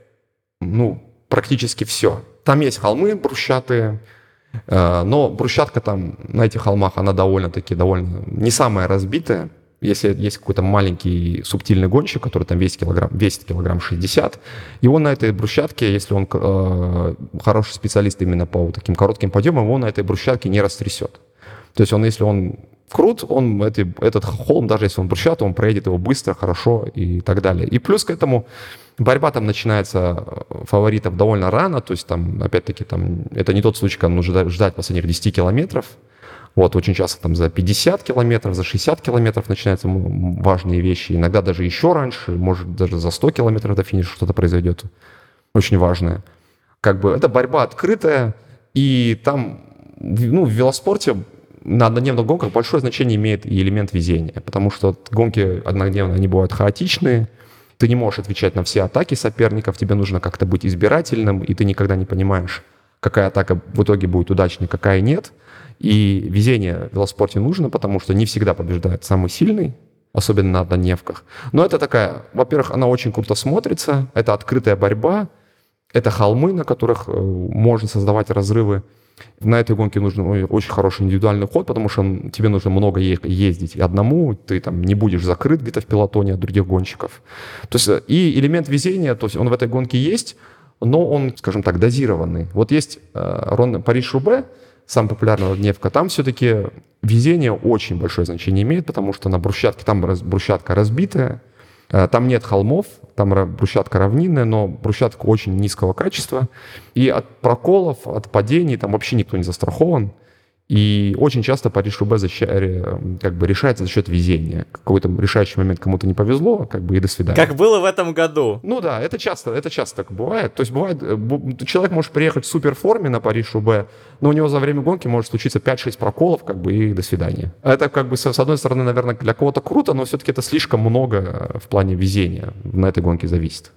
ну, практически все. Там есть холмы брусчатые, э, но брусчатка там на этих холмах, она довольно-таки, довольно не самая разбитая если есть какой-то маленький субтильный гонщик, который там весит килограмм, весит килограмм 60, и он на этой брусчатке, если он э, хороший специалист именно по таким коротким подъемам, он на этой брусчатке не растрясет. То есть он, если он крут, он эти, этот холм, даже если он брусчат, он проедет его быстро, хорошо и так далее. И плюс к этому борьба там начинается э, фаворитов довольно рано, то есть там, опять-таки, там, это не тот случай, когда нужно ждать последних 10 километров, вот, очень часто там за 50 километров, за 60 километров начинаются важные вещи. Иногда даже еще раньше, может даже за 100 километров до финиша что-то произойдет. Очень важное. Как бы это борьба открытая, и там, ну, в велоспорте на однодневных гонках большое значение имеет и элемент везения, потому что гонки однодневные, они бывают хаотичные, ты не можешь отвечать на все атаки соперников, тебе нужно как-то быть избирательным, и ты никогда не понимаешь, какая атака в итоге будет удачной, какая нет – и везение в велоспорте нужно, потому что не всегда побеждает самый сильный, особенно на однодневках. Но это такая, во-первых, она очень круто смотрится, это открытая борьба, это холмы, на которых э, можно создавать разрывы. На этой гонке нужен очень хороший индивидуальный ход, потому что тебе нужно много ездить и одному, ты там не будешь закрыт где-то в пилотоне от других гонщиков. То есть э, и элемент везения, то есть он в этой гонке есть, но он, скажем так, дозированный. Вот есть э, Париж-Рубе, самая популярная дневка, там все-таки везение очень большое значение имеет, потому что на брусчатке, там брусчатка разбитая, э, там нет холмов, там брусчатка равнинная, но брусчатка очень низкого качества. И от проколов, от падений там вообще никто не застрахован. И очень часто Париж-Рубе как бы решается за счет везения. Какой-то решающий момент кому-то не повезло, как бы и до свидания. Как было в этом году. Ну да, это часто, это часто так бывает. То есть бывает, э, человек может приехать в суперформе на Париж-Рубе, но у него за время гонки может случиться 5-6 проколов, как бы и до свидания. Это как бы с одной стороны, наверное, для кого-то круто, но все-таки это слишком много э, в плане везения. На этой гонке зависит.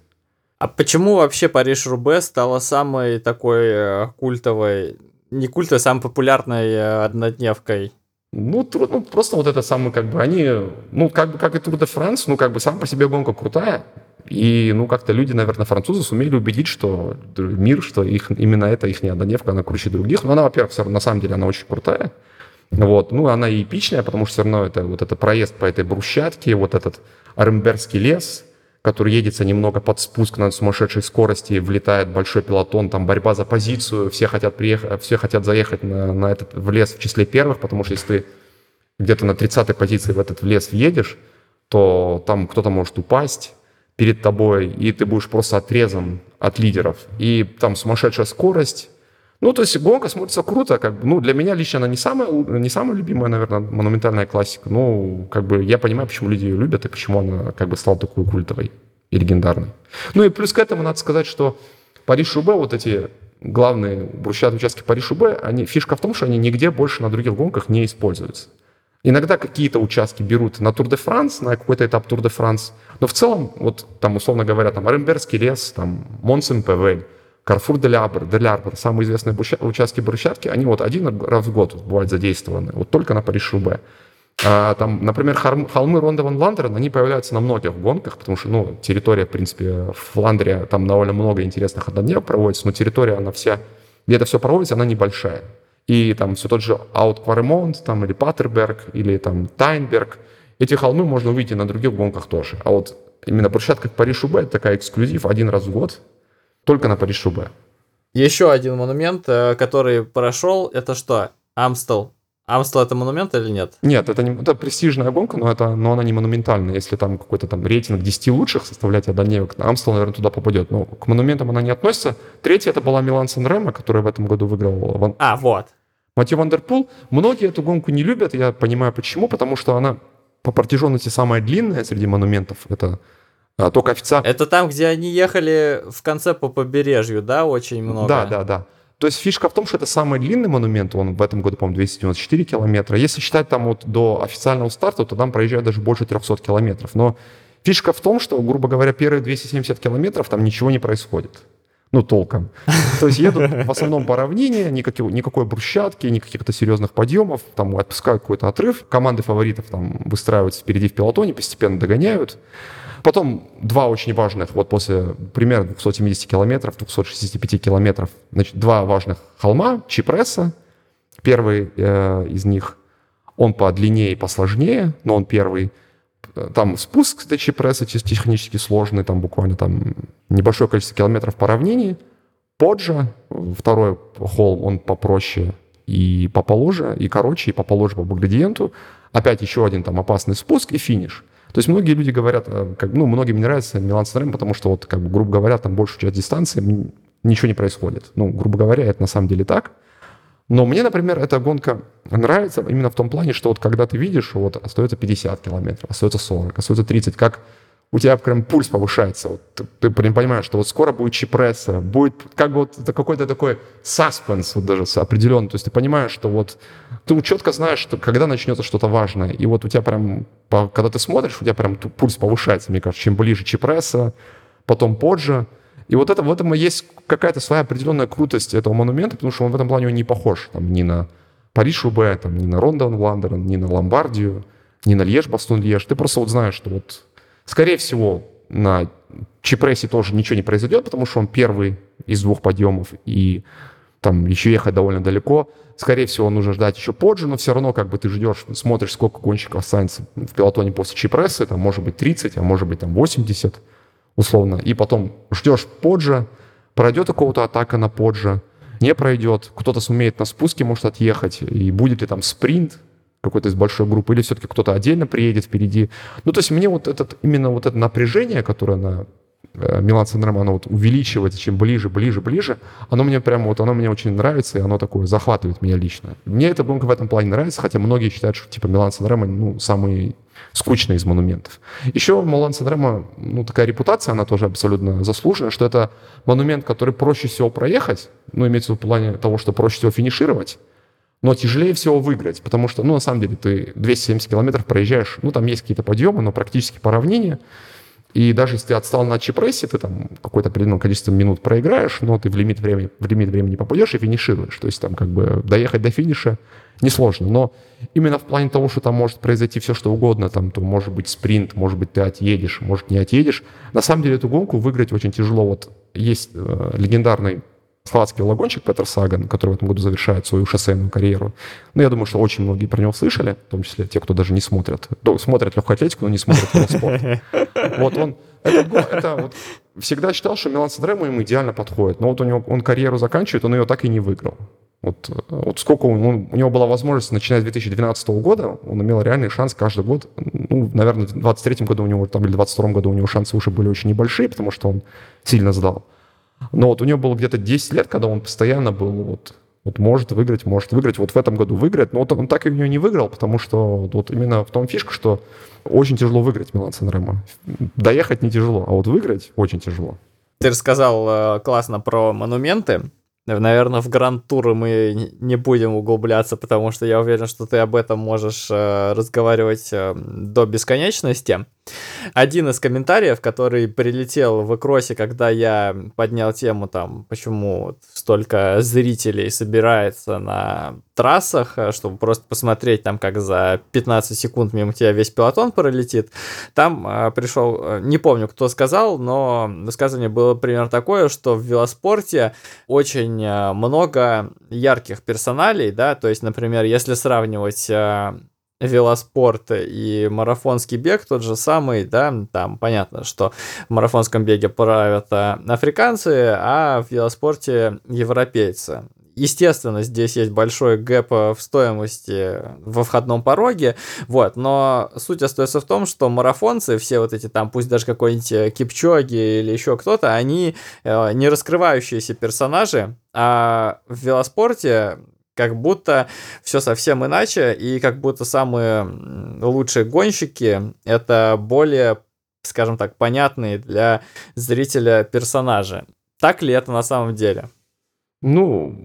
А почему вообще Париж-Рубе стала самой такой э, культовой не культ, а самой популярной э, однодневкой? Ну, трудно, ну, просто вот это самое, как бы, они, ну, как бы, как и Тур де Франс, ну, как бы, сам по себе гонка крутая, и, ну, как-то люди, наверное, французы сумели убедить, что мир, что их, именно это их не однодневка, она круче других. Но она, во-первых, на самом деле, она очень крутая. Вот, ну, она и эпичная, потому что все равно это вот это проезд по этой брусчатке, вот этот Оренбергский лес, который едется немного под спуск на сумасшедшей скорости, влетает большой пилотон, там борьба за позицию, все хотят приехать, все хотят заехать на, на этот в лес в числе первых, потому что если ты где-то на 30-й позиции в этот лес въедешь, то там кто-то может упасть перед тобой, и ты будешь просто отрезан от лидеров. И там сумасшедшая скорость, ну, то есть гонка смотрится круто, как бы, ну, для меня лично она не самая, не самая любимая, наверное, монументальная классика, но, как бы, я понимаю, почему люди ее любят и почему она, как бы, стала такой культовой и легендарной. Ну, и плюс к этому надо сказать, что Париж-Рубе, вот эти главные брусчатые участки Париж-Рубе, они, фишка в том, что они нигде больше на других гонках не используются. Иногда какие-то участки берут на Тур де Франс, на какой-то этап Тур де Франс. Но в целом, вот там, условно говоря, там Оренбергский лес, там Монсен-Певель, Карфур де Лябр, де Лярбр, самые известные участки брусчатки, они вот один раз в год бывают задействованы, вот только на Париж-Рубе. А, там, например, холмы Ронда ван Вландерен, они появляются на многих гонках, потому что, ну, территория, в принципе, в Фландре, там довольно много интересных однодневок проводится, но территория, она вся, где это все проводится, она небольшая. И там все тот же Аут Кваремонт, там, или Паттерберг, или там Тайнберг, эти холмы можно увидеть и на других гонках тоже. А вот именно брусчатка Париж-Убе, это такая эксклюзив один раз в год, только на Париж-Roubaix. Еще один монумент, э, который прошел, это что? Амстел. Амстел это монумент или нет? Нет, это, не, это престижная гонка, но, это, но она не монументальная. Если там какой-то там рейтинг 10 лучших составлять однодневок, Амстел, наверное, туда попадет. Но к монументам она не относится. Третья это была Милан-Сан-Ремо, который в этом году выиграл. Ван... А, вот. Матье Ван дер Пул. Многие эту гонку не любят, я понимаю почему, потому что она по протяженности самая длинная среди монументов. Это а, только официально... Это там, где они ехали в конце по побережью, да, очень много? Да, да, да. То есть фишка в том, что это самый длинный монумент, он в этом году, по-моему, 294 километра. Если считать там вот до официального старта, то там проезжают даже больше 300 километров. Но фишка в том, что, грубо говоря, первые 270 километров там ничего не происходит. Ну, толком. То есть едут в основном по равнине, никакой, никакой брусчатки, никаких-то серьезных подъемов, там отпускают какой-то отрыв. Команды фаворитов там выстраиваются впереди в пелотоне, постепенно догоняют. Потом два очень важных, вот после примерно 270 километров, 265 километров, значит, два важных холма, Чипресса, первый э, из них, он по длине и посложнее, но он первый. Там спуск до Чипресса технически сложный, там буквально там небольшое количество километров по равнине. Поджа, второй холм, он попроще и поположе, и короче, и поположе по градиенту. Опять еще один там опасный спуск и финиш. То есть многие люди говорят, э, как, ну, многим не нравится Милан Санрем, потому что, вот, как бы, грубо говоря, там большую часть дистанции ничего не происходит. Ну, грубо говоря, это на самом деле так. Но мне, например, эта гонка нравится именно в том плане, что вот когда ты видишь, вот остается 50 километров, остается 40, остается 30, как у тебя прям пульс повышается. Вот ты, прям понимаешь, что вот скоро будет чипресса, будет как бы вот какой-то такой саспенс вот даже определенный. То есть ты понимаешь, что вот ты четко знаешь, что когда начнется что-то важное. И вот у тебя прям, когда ты смотришь, у тебя прям пульс повышается, мне кажется, чем ближе чипресса, потом позже. И вот это, в этом есть какая-то своя определенная крутость этого монумента, потому что он в этом плане не похож там, ни на Париж там, ни на Рондон Вландерен, ни на Ломбардию, ни на Льеж, Бастун Льеж. Ты просто вот знаешь, что вот Скорее всего, на Чипрессе тоже ничего не произойдет, потому что он первый из двух подъемов, и там еще ехать довольно далеко. Скорее всего, нужно ждать еще позже, но все равно как бы ты ждешь, смотришь, сколько гонщиков останется в пилотоне после Чипрессы, там может быть 30, а может быть там 80 условно, и потом ждешь позже, пройдет какого-то атака на позже, не пройдет, кто-то сумеет на спуске может отъехать, и будет ли там спринт, какой-то из большой группы, или все-таки кто-то отдельно приедет впереди. Ну, то есть мне вот этот, именно вот это напряжение, которое на э, Милан Синдром, оно вот увеличивается, чем ближе, ближе, ближе, оно мне прямо вот, оно мне очень нравится, и оно такое захватывает меня лично. Мне эта гонка в этом плане нравится, хотя многие считают, что типа Милан Синдром, ну, самый скучный из монументов. Еще Милан Синдрема, ну, такая репутация, она тоже абсолютно заслуженная, что это монумент, который проще всего проехать, ну, имеется в плане того, что проще всего финишировать, но тяжелее всего выиграть, потому что, ну, на самом деле, ты 270 километров проезжаешь, ну, там есть какие-то подъемы, но практически по равнине, и даже если ты отстал на чипрессе, ты там какое-то определенное количество минут проиграешь, но ты в лимит времени, в лимит времени попадешь и финишируешь. То есть там как бы доехать до финиша несложно. Но именно в плане того, что там может произойти все, что угодно, там, то может быть спринт, может быть ты отъедешь, может не отъедешь. На самом деле эту гонку выиграть очень тяжело. Вот есть э, легендарный словацкий лагончик Петр Саган, который в этом году завершает свою шоссейную карьеру. Ну, я думаю, что очень многие про него слышали, в том числе те, кто даже не смотрят. Ну, смотрят легкую атлетику, но не смотрят велоспорт. [laughs] Вот он, это, это вот, всегда считал, что Милан Сандремо ему идеально подходит. Но вот у него, он карьеру заканчивает, он ее так и не выиграл. Вот, вот сколько он, у него была возможность, начиная с 2012 года, он имел реальный шанс каждый год. Ну, наверное, в 2023 году у него, там, или в 2022 году у него шансы уже были очень небольшие, потому что он сильно сдал. Но вот у него было где-то 10 лет, когда он постоянно был вот, вот может выиграть, может выиграть. Вот в этом году выиграет, но вот он так и у него не выиграл, потому что вот именно в том фишка, что очень тяжело выиграть Милан Санремо. Доехать не тяжело, а вот выиграть очень тяжело. Ты рассказал э, классно про монументы. Наверное, в гранд-туры мы не будем углубляться, потому что я уверен, что ты об этом можешь э, разговаривать э, до бесконечности. Один из комментариев, который прилетел в Экросе, когда я поднял тему там, почему столько зрителей собирается на трассах, э, чтобы просто посмотреть там, как за 15 секунд мимо тебя весь пилотон пролетит. Там э, пришел, э, не помню, кто сказал, но высказывание было примерно такое, что в велоспорте очень э, много ярких персоналей, да, то есть, например, если сравнивать э, велоспорт и марафонский бег тот же самый, да, там понятно, что в марафонском беге правят э, африканцы, а в велоспорте европейцы. Естественно, здесь есть большой гэп в стоимости во входном пороге, вот, но суть остается в том, что марафонцы, все вот эти там, пусть даже какой-нибудь Кипчоги или еще кто-то, они э, не раскрывающиеся персонажи, а в велоспорте как будто все совсем иначе, и как будто самые лучшие гонщики это более, скажем так, понятные для зрителя персонажи. Так ли это на самом деле? Ну,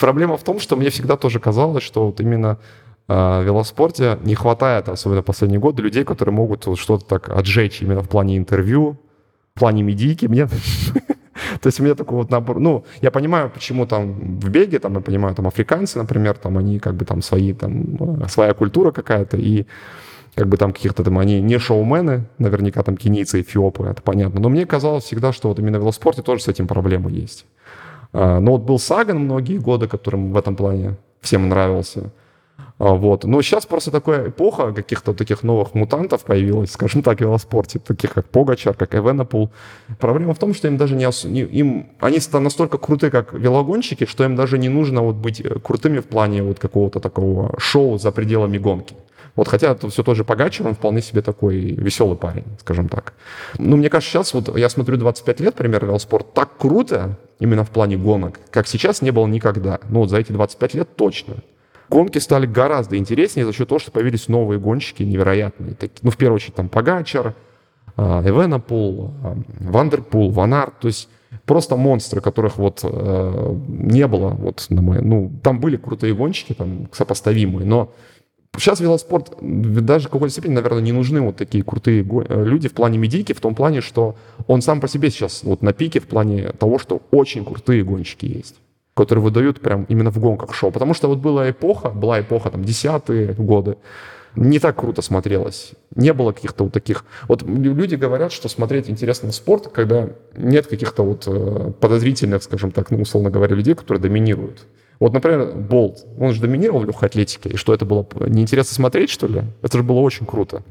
проблема в том, что мне всегда тоже казалось, что вот именно э, в велоспорте не хватает, особенно в последние годы, людей, которые могут что-то так отжечь именно в плане интервью, в плане медийки. Мне [laughs] То есть у меня такой вот набор, ну, я понимаю, почему там в беге, там, я понимаю, там африканцы, например, там они как бы там свои, там, своя культура какая-то, и как бы там каких-то там, они не шоумены, наверняка там кенийцы, эфиопы, это понятно. Но мне казалось всегда, что вот именно в велоспорте тоже с этим проблемы есть. А, но вот был Саган многие годы, которым в этом плане всем нравился. А, вот. Но сейчас просто такая эпоха каких-то таких новых мутантов появилась, [laughs] скажем так, в велоспорте, таких как Погачар, как Эвенопул. Проблема в том, что им даже не, ос... им они настолько круты, как велогонщики, что им даже не нужно вот быть э, крутыми в плане вот какого-то такого шоу за пределами гонки. Вот хотя это все тоже Погачар, он вполне себе такой веселый парень, скажем так. Ну, мне кажется, сейчас вот я смотрю 25 лет, пример велоспорт, так круто, именно в плане гонок, как сейчас не было никогда. Ну, вот за эти 25 лет точно гонки стали гораздо интереснее за счет того, что появились новые гонщики невероятные. Ну, в первую очередь, там, Погачар, Эвенепул, а, Ван дер Пул, Ван Арт, то есть просто монстры, которых вот э, не было, вот на мой, ну, там были крутые гонщики, там, сопоставимые, но сейчас велоспорт, даже в какой-то степени, наверное, не нужны вот такие крутые э, люди в плане медийки, в том плане, что он сам по себе сейчас вот на пике в плане того, что очень крутые гонщики есть которые выдают прям именно в гонках шоу. Потому что вот была эпоха, была эпоха там десятые годы, не так круто смотрелось. Не было каких-то вот таких... Вот люди говорят, что смотреть интересно спорт, когда нет каких-то вот э, подозрительных, скажем так, ну, условно говоря, людей, которые доминируют. Вот, например, Болт, он же доминировал в легкой атлетике, и что это было неинтересно смотреть, что ли? Это же было очень круто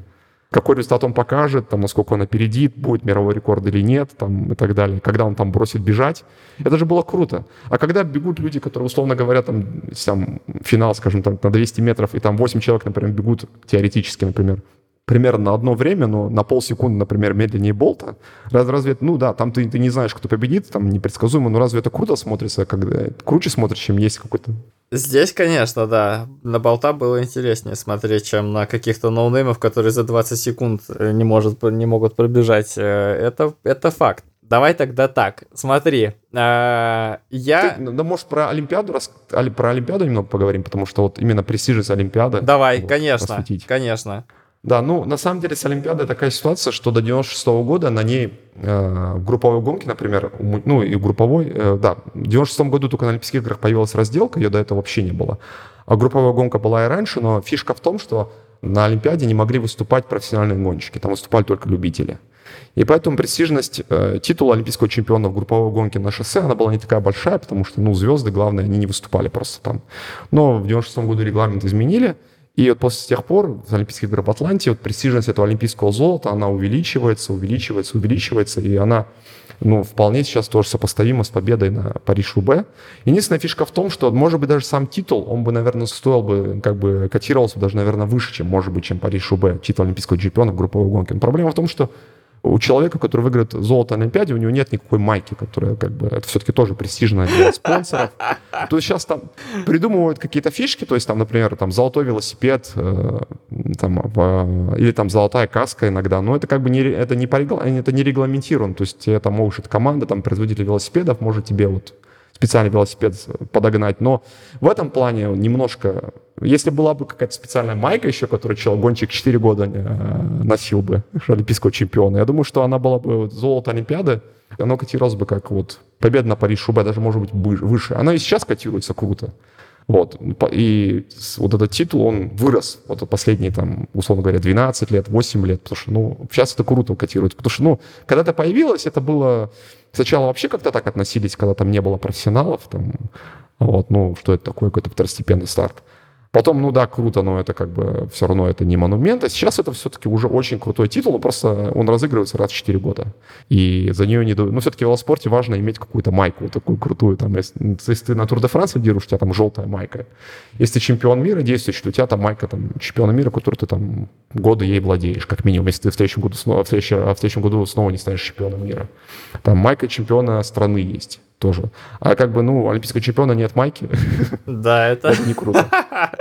какой результат он покажет, там, насколько он опередит, будет мировой рекорд или нет, там, и так далее, когда он там бросит бежать. Это же было круто. А когда бегут люди, которые, условно говоря, там, там финал, скажем, там, на 200 метров, и там 8 человек, например, бегут теоретически, например, примерно на одно время, но на полсекунды, например, медленнее болта. Раз, разве это, ну да, там ты, ты не знаешь, кто победит, там непредсказуемо, но разве это круто смотрится, когда круче смотришь, чем есть какой-то Здесь, конечно, да. На болта было интереснее смотреть, чем на каких-то ноунеймов, которые за 20 секунд э, не, может, не могут пробежать. Э, это, это факт. Давай тогда так. Смотри, э, я... Ты, да, может, про Олимпиаду, раз, про Олимпиаду немного поговорим, потому что вот именно престижность Олимпиады. Давай, вот, конечно, посвятить. конечно. Да, ну, на самом деле с Олимпиадой такая ситуация, что до 96 -го года на ней э, в групповой гонке, например, ну и групповой, э, да, в 96 году только на Олимпийских играх появилась разделка, ее до этого вообще не было. А групповая гонка была и раньше, но фишка в том, что на Олимпиаде не могли выступать профессиональные гонщики, там выступали только любители. И поэтому престижность э, титула олимпийского чемпиона в групповой гонке на шоссе, она была не такая большая, потому что, ну, звезды, главное, они не выступали просто там. Но в 96 году регламент изменили, и вот после тех пор с Олимпийских игр в Атланте вот престижность этого олимпийского золота, она увеличивается, увеличивается, увеличивается, и она ну, вполне сейчас тоже сопоставима с победой на Париж-Рубе. Единственная фишка в том, что, может быть, даже сам титул, он бы, наверное, стоил бы, как бы, котировался даже, наверное, выше, чем, может быть, чем Париж-Рубе, титул олимпийского чемпиона в групповой гонке. Но проблема в том, что у человека, который выиграет золото на Олимпиаде, у него нет никакой майки, которая как бы, это все-таки тоже престижно для спонсоров. То есть сейчас там придумывают какие-то фишки, то есть там, например, там золотой велосипед, э, там, э, или там золотая каска иногда, но это как бы не, это не, это не регламентировано, то есть это может команда, там, производитель велосипедов может тебе вот специальный велосипед подогнать. Но в этом плане немножко... Если была бы какая-то специальная майка еще, которую человек гонщик 4 года э, носил бы, олимпийского чемпиона, я думаю, что она была бы золото Олимпиады, оно котировалось бы как вот победа на Париж-Шубе, даже может быть выше. Она и сейчас котируется круто. Вот. И вот этот титул, он вырос вот последние, там, условно говоря, 12 лет, 8 лет, потому что, ну, сейчас это круто котируется, потому что, ну, когда это появилось, это было... Сначала вообще как-то так относились, когда там не было профессионалов, там, вот, ну, что это такое, какой-то второстепенный старт. Потом, ну да, круто, но это как бы все равно это не монумент. А сейчас это все-таки уже очень крутой титул, но просто он разыгрывается раз в 4 года. И за нее не. Ну, все-таки в велоспорте важно иметь какую-то майку такую крутую. Там, если, если ты на Тур де Франс лидируешь, у тебя там желтая майка. Если ты чемпион мира действующий, у тебя там майка там, чемпиона мира, которую ты там годы ей владеешь, как минимум, если ты в следующем году снова, в следующем, в следующем году снова не станешь чемпионом мира. Там майка чемпиона страны есть тоже. А как бы, ну, олимпийского чемпиона нет майки. Да, это... это не круто. [laughs]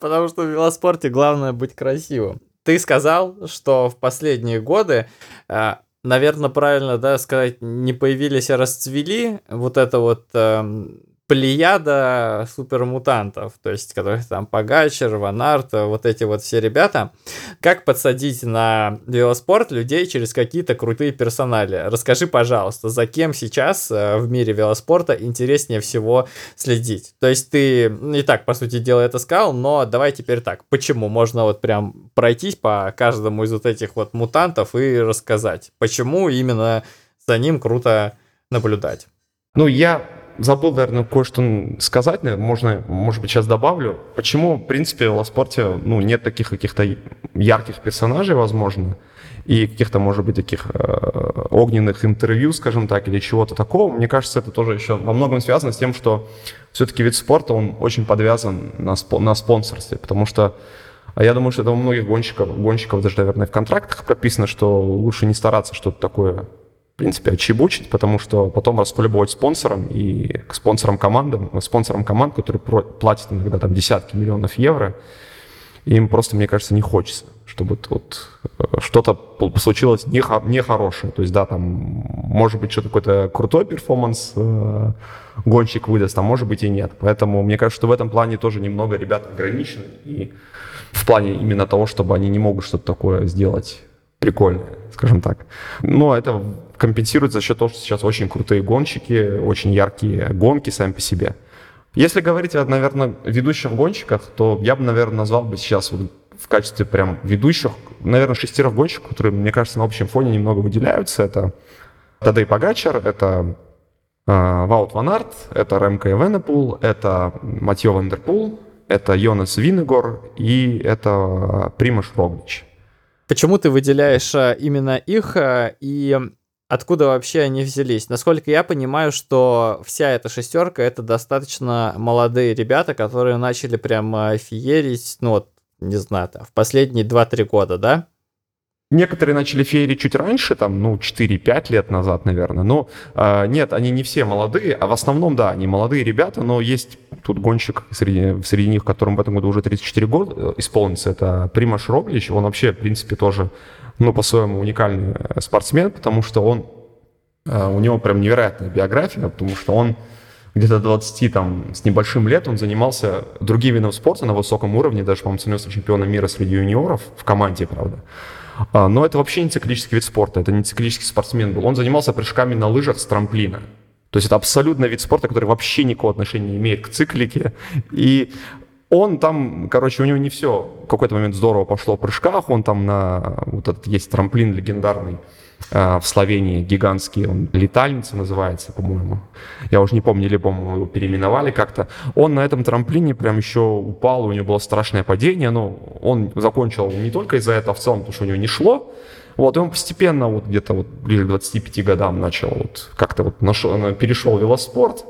Потому что в велоспорте главное быть красивым. Ты сказал, что в последние годы, э, наверное, правильно да, сказать, не появились, а расцвели вот это вот эм, плеяда супермутантов, то есть, которых там Погачер, Ванарт, вот эти вот все ребята. Как подсадить на велоспорт людей через какие-то крутые персонали? Расскажи, пожалуйста, за кем сейчас э, в мире велоспорта интереснее всего следить? То есть, ты не так, по сути дела, это сказал, но давай теперь так. Почему? Можно вот прям пройтись по каждому из вот этих вот мутантов и рассказать, почему именно за ним круто наблюдать. Ну, я забыл, наверное, кое-что сказать, можно, может быть, сейчас добавлю. Почему, в принципе, в велоспорте ну, нет таких каких-то ярких персонажей, возможно, и каких-то, может быть, таких э, огненных интервью, скажем так, или чего-то такого. Мне кажется, это тоже еще во многом связано с тем, что все-таки вид спорта, он очень подвязан на, спо- на спонсорстве, потому что а я думаю, что это у многих гонщиков, гонщиков даже, наверное, в контрактах прописано, что лучше не стараться что-то такое в принципе, отчебучить, потому что потом раскулебывать спонсорам и к спонсорам командам, спонсорам команд, которые платят иногда там десятки миллионов евро, им просто, мне кажется, не хочется, чтобы вот э, что-то случилось нехорошее. То есть, да, там может быть что-то какой-то крутой перформанс э, гонщик выдаст, а может быть и нет. Поэтому мне кажется, что в этом плане тоже немного ребят ограничены. И в плане именно того, чтобы они не могут что-то такое сделать прикольное, скажем так. Но это компенсируется за счет того, что сейчас очень крутые гонщики, очень яркие гонки сами по себе. Если говорить о, наверное, ведущих гонщиках, то я бы, наверное, назвал бы сейчас вот в качестве прям ведущих, наверное, шестерых гонщиков, которые, мне кажется, на общем фоне немного выделяются. Это Тадей Погачар, это э, Ваут Ван Арт, это Ремко Эвенепул, это Матьё Ван дер Пул, это Йонас Вингегор и это Примож Роглич. Почему ты выделяешь э, именно их э, и откуда вообще они взялись? Насколько я понимаю, что вся эта шестерка это достаточно молодые ребята, которые начали прям э, феерить, ну вот, не знаю, там, в последние 2-3 года, да? Некоторые начали феерить чуть раньше, там, ну, 4-5 лет назад, наверное. Но э, нет, они не все молодые, а в основном, да, они молодые ребята, но есть тут гонщик среди, среди них, которому в этом году уже 34 года э, исполнится, это Примаш Роглич. Он вообще, в принципе, тоже, ну, по-своему уникальный э, спортсмен, потому что он, э, у него прям невероятная биография, потому что он где-то 20 там, с небольшим лет он занимался другим видом спорта на высоком уровне, даже, по-моему, становился чемпионом мира среди юниоров в команде, правда. А, но это вообще не циклический вид спорта, это не циклический спортсмен был. Он занимался прыжками на лыжах с трамплина. То есть это абсолютно вид спорта, который вообще никакого отношения не имеет к циклике. И он там, короче, у него не все в какой-то момент здорово пошло в прыжках, он там на вот этот есть трамплин легендарный, в Словении гигантский, он летальница называется, по-моему. Я уже не помню, или, по-моему, его переименовали как-то. Он на этом трамплине прям еще упал, у него было страшное падение, но он закончил не только из-за этого, а в целом, потому что у него не шло. Вот, и он постепенно, вот где-то вот ближе к 25 годам начал вот как-то вот нашел, перешел в велоспорт.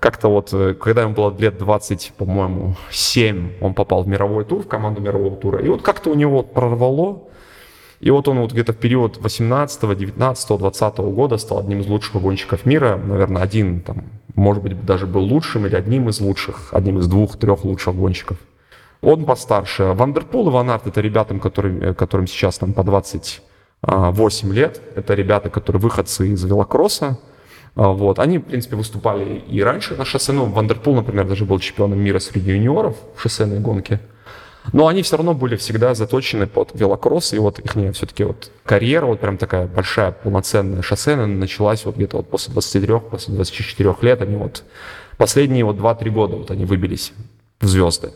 Как-то вот, э, когда ему было лет 20, по-моему, 7, он попал в мировой тур, в команду мирового тура. И вот как-то у него прорвало, и вот он вот где-то в период 18, 19, 20 года стал одним из лучших гонщиков мира. Наверное, один, там, может быть, даже был лучшим или одним из лучших, одним из двух-трех лучших гонщиков. Он постарше. Ван дер Пул и Ван Арт это ребятам, которым, которым сейчас там по 28 лет. Это ребята, которые выходцы из велокросса. А, вот. Они, в принципе, выступали и раньше на шоссе. Ну, Ван дер Пул, например, даже был чемпионом мира среди юниоров в шоссейной гонке. Но они все равно были всегда заточены под велокросс, и вот их все-таки вот карьера, вот прям такая большая, полноценная шоссейная началась вот где-то вот после 23, после 24 лет. Они вот последние вот 2-3 года вот они выбились в звезды.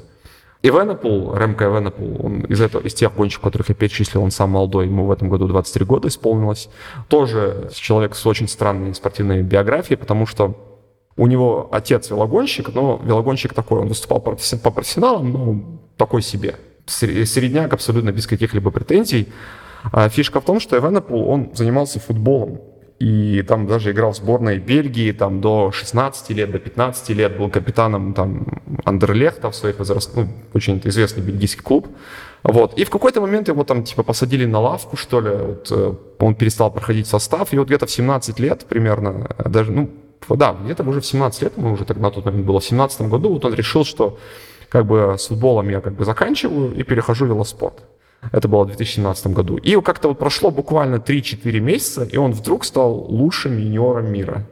И Венепул, Ремко Венепул, он из, этого, из тех гонщиков, которых я перечислил, он сам молодой, ему в этом году 23 года исполнилось. Тоже человек с очень странной спортивной биографией, потому что у него отец велогонщик, но велогонщик такой, он выступал по профессионалам, но такой себе. Средняк абсолютно без каких-либо претензий. А фишка в том, что Эвенепул, он занимался футболом и там даже играл в сборной Бельгии, там до 16 лет, до 15 лет был капитаном там Андерлехта в своих возрастах, ну, очень известный бельгийский клуб. Вот. И в какой-то момент его там типа посадили на лавку, что ли, вот, э, он перестал проходить состав, и вот где-то в 17 лет примерно, даже, ну, да, где-то уже в 17 лет, ему уже тогда на тот момент было, в 17 году, вот он решил, что как бы с футболом я как бы заканчиваю и перехожу в велоспорт. Это было в 2017 году. И как-то вот прошло буквально 3-4 месяца, и он вдруг стал лучшим юниором мира.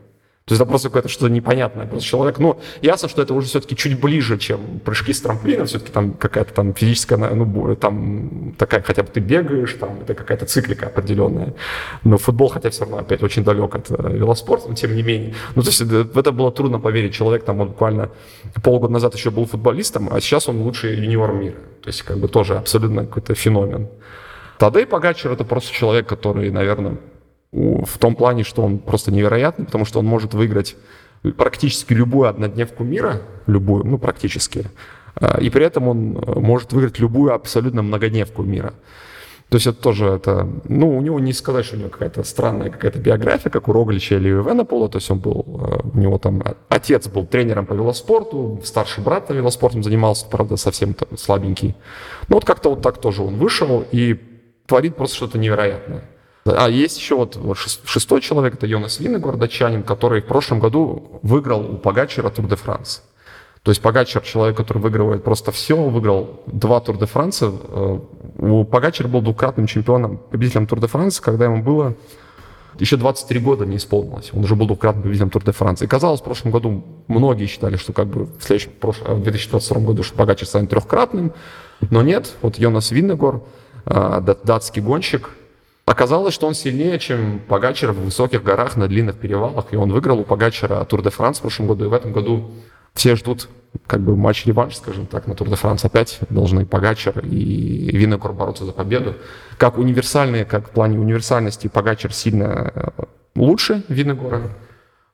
То есть это просто какое-то что-то непонятное. Просто человек, ну, ясно, что это уже все-таки чуть ближе, чем прыжки с трамплина, все-таки там какая-то там физическая, ну, там такая, хотя бы ты бегаешь, там это какая-то циклика определенная. Но футбол, хотя все равно опять очень далек от э, велоспорта, но тем не менее. Ну, то есть э, в это было трудно поверить. Человек там вот буквально полгода назад еще был футболистом, а сейчас он лучший юниор мира. То есть как бы тоже абсолютно какой-то феномен. Тадей Погачер это просто человек, который, наверное, в том плане, что он просто невероятный, потому что он может выиграть практически любую однодневку мира, любую, ну практически, а, и при этом он э, может выиграть любую абсолютно многодневку мира. То есть это тоже, это, ну, у него не сказать, что у него какая-то странная какая-то биография, как у Роглича или у Венепола, то есть он был, э, у него там отец был тренером по велоспорту, старший брат велоспортом занимался, правда, совсем слабенький. Но вот как-то вот так тоже он вышел и творит просто что-то невероятное. А есть еще вот, шестой человек, это Йонас Винегор, датчанин, который в прошлом году выиграл у Пагачера Тур де Франс. То есть Пагачер человек, который выигрывает просто все, выиграл два Тур де Франса. Э, у Пагачера был двукратным чемпионом, победителем Тур де Франса, когда ему было еще 23 года не исполнилось. Он уже был двукратным победителем Тур де Франса. И казалось, в прошлом году многие считали, что как бы в следующем, в 2022 году, что Пагачер станет трехкратным. Но нет, вот Йонас Виннегор, э, датский гонщик, Оказалось, что он сильнее, чем Пагачер в высоких горах на длинных перевалах, и он выиграл у Пагачера Тур де Франс в прошлом году, и в этом году все ждут как бы матч-реванш, скажем так, на Тур де Франс опять должны Пагачер и Винокур бороться за победу. Как универсальные, как в плане универсальности Пагачер сильно э, лучше Виногора,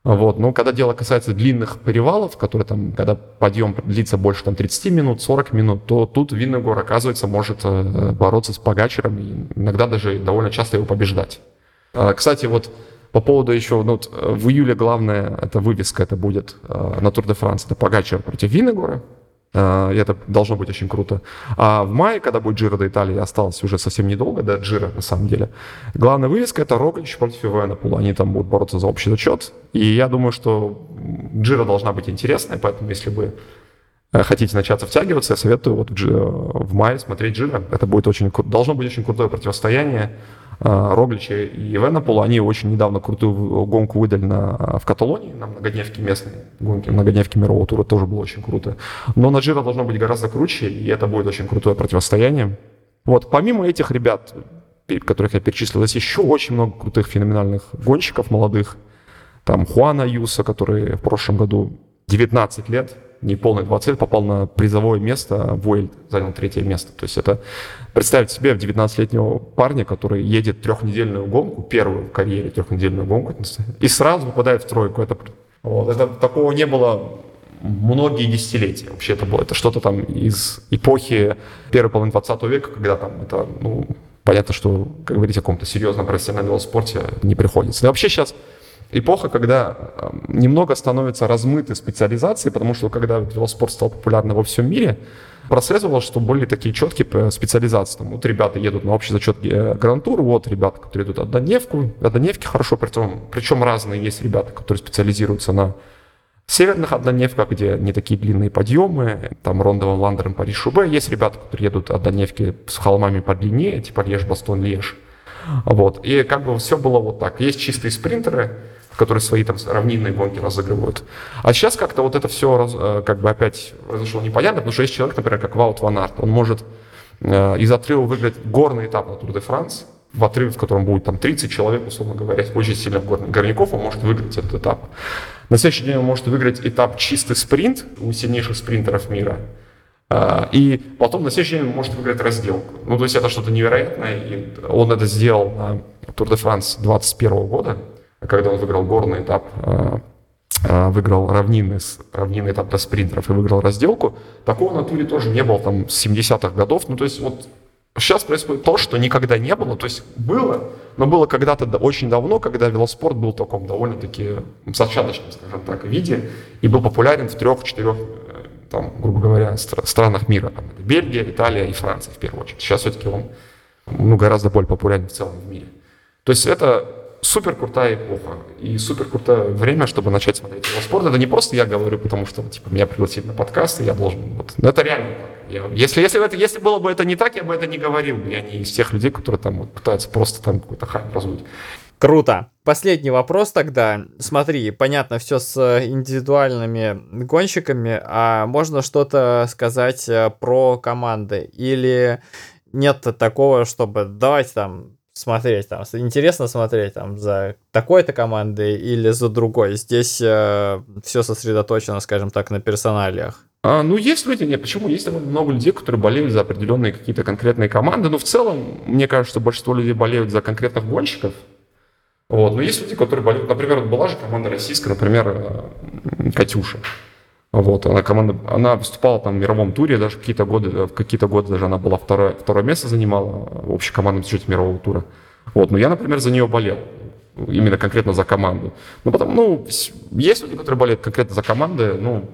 вот. Но когда дело касается длинных перевалов, которые там, когда подъем длится больше там, 30 минут, 40 минут, то тут Виннегор, оказывается, может э, бороться с Погачером и иногда даже довольно часто его побеждать. А, кстати, вот по поводу еще, ну, вот, э, в июле главная это вывеска, это будет э, на Тур де Франс, это Погачер против Виннегора. А, и это должно быть очень круто. А в мае, когда будет Джира до Италии, осталось уже совсем недолго до Джира, на самом деле. Главная вывеска — это Роглич против Ивенопула. Они там будут бороться за общий зачет. И я думаю, что Джира должна быть интересной, поэтому если вы э, хотите начаться втягиваться, я советую вот в мае смотреть Джира. Это будет очень, должно быть очень крутое противостояние. А, Роглича и Венопола, они очень недавно крутую гонку выдали на, в Каталонии, на многодневке местной гонки, многодневке мирового тура тоже было очень круто. Но на Джиро должно быть гораздо круче, и это будет очень крутое противостояние. Вот, помимо этих ребят, которых я перечислил, есть еще очень много крутых феноменальных гонщиков молодых. Там Хуана Юса, который в прошлом году 19 лет не полный 20 лет, попал на призовое место, Вуэльд занял третье место. То есть это представить себе в 19-летнего парня, который едет трехнедельную гонку, первую в карьере трехнедельную гонку, и сразу попадает в тройку. Это, вот, это такого не было многие десятилетия. Вообще это было это что-то там из эпохи первой половины 20 века, когда там это, ну, понятно, что как говорить о каком-то серьезном профессиональном спорте не приходится. И вообще сейчас эпоха, когда немного становятся размыты специализации, потому что когда велоспорт стал популярным во всем мире, прослеживалось, что были такие четкие специализации. Там, вот ребята едут на общий зачет э, гран-тур, вот ребята, которые идут однодневку. Однодневки хорошо, причем, причем разные есть ребята, которые специализируются на северных однодневках, где не такие длинные подъемы, там Рондовым, Ландером, Париж-Шубе. Есть ребята, которые едут однодневки с холмами подлиннее, типа Леш, Бастон, Леш. Вот. И как бы все было вот так. Есть чистые спринтеры, которые свои там равнинные гонки разыгрывают. А сейчас как-то вот это все э, как бы опять произошло непонятно, потому что есть человек, например, как Ваут Ван Арт, он может э, из отрыва выиграть горный этап на Тур де Франс, в отрыве, в котором будет там 30 человек, условно говоря, очень сильных горняков, он может выиграть этот этап. На следующий день он может выиграть этап чистый спринт у сильнейших спринтеров мира. А, и потом на следующий день он может выиграть разделку. Ну, то есть это что-то невероятное. И он это сделал на Тур де Франс 21 года, когда он выиграл горный этап, а, а, выиграл равнинный, равнинный этап для спринтеров и выиграл разделку. Такого на туре тоже не было там с 70-х годов. Ну, то есть вот Сейчас происходит то, что никогда не было. То есть было, но было когда-то очень давно, когда велоспорт был в таком довольно-таки зачаточном, скажем так, виде и был популярен в трех-четырех, э, там, грубо говоря, странах мира. Там, Бельгия, Италия и Франция в первую очередь. Сейчас все-таки он ну, гораздо более популярен в целом в мире. То есть это супер крутая эпоха и супер крутое время, чтобы начать смотреть велоспорт. Это не просто я говорю, потому что типа меня пригласили на подкаст, и я должен... Вот, это реально так. Я, если, если, это, если было бы это не так, я бы это не говорил. Я не из тех людей, которые там вот, пытаются просто там какой-то хайп раздуть. Круто. Последний вопрос тогда. Смотри, понятно, все с индивидуальными гонщиками, а можно что-то сказать э, про команды? Или нет такого, чтобы давайте там смотреть там, интересно смотреть там за такой-то командой или за другой. Здесь э, все сосредоточено, скажем так, на персоналиях. А, ну, есть люди, нет, почему? Есть довольно много людей, которые болеют за определенные какие-то конкретные команды, но в целом, мне кажется, большинство людей болеют за конкретных гонщиков. Вот. Но есть люди, которые болеют, например, была же команда российская, например, э, Катюша. Вот, она команда, она выступала там в мировом туре, даже какие-то годы, в какие-то годы даже она была второе, второе место занимала в общекомандном бюджете мирового тура. Вот, но я, например, за нее болел. Именно конкретно за команду. Ну, потом, ну, есть люди, которые болеют конкретно за команды, ну,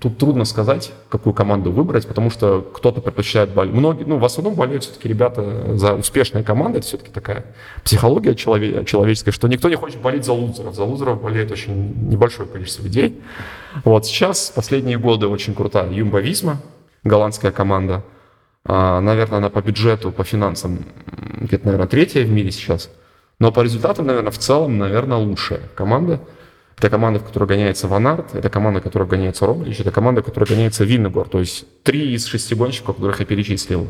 тут трудно сказать, какую команду выбрать, потому что кто-то предпочитает болеть. Многие, ну, в основном болеют все-таки ребята за успешные команды. Это все-таки такая психология челове- человеческая, что никто не хочет болеть за лузеров. За лузеров болеет очень небольшое количество людей. Вот сейчас, последние годы, очень крутая Юмба Висма, голландская команда. А, наверное, она по бюджету, по финансам где-то, наверное, третья в мире сейчас. Но по результатам, наверное, в целом, наверное, лучшая команда. Это команда, в которой гоняется Ванард, это команда, в которой гоняется Роглич, это команда, в которой гоняется Виннегор. То есть три из шести гонщиков, которых я перечислил.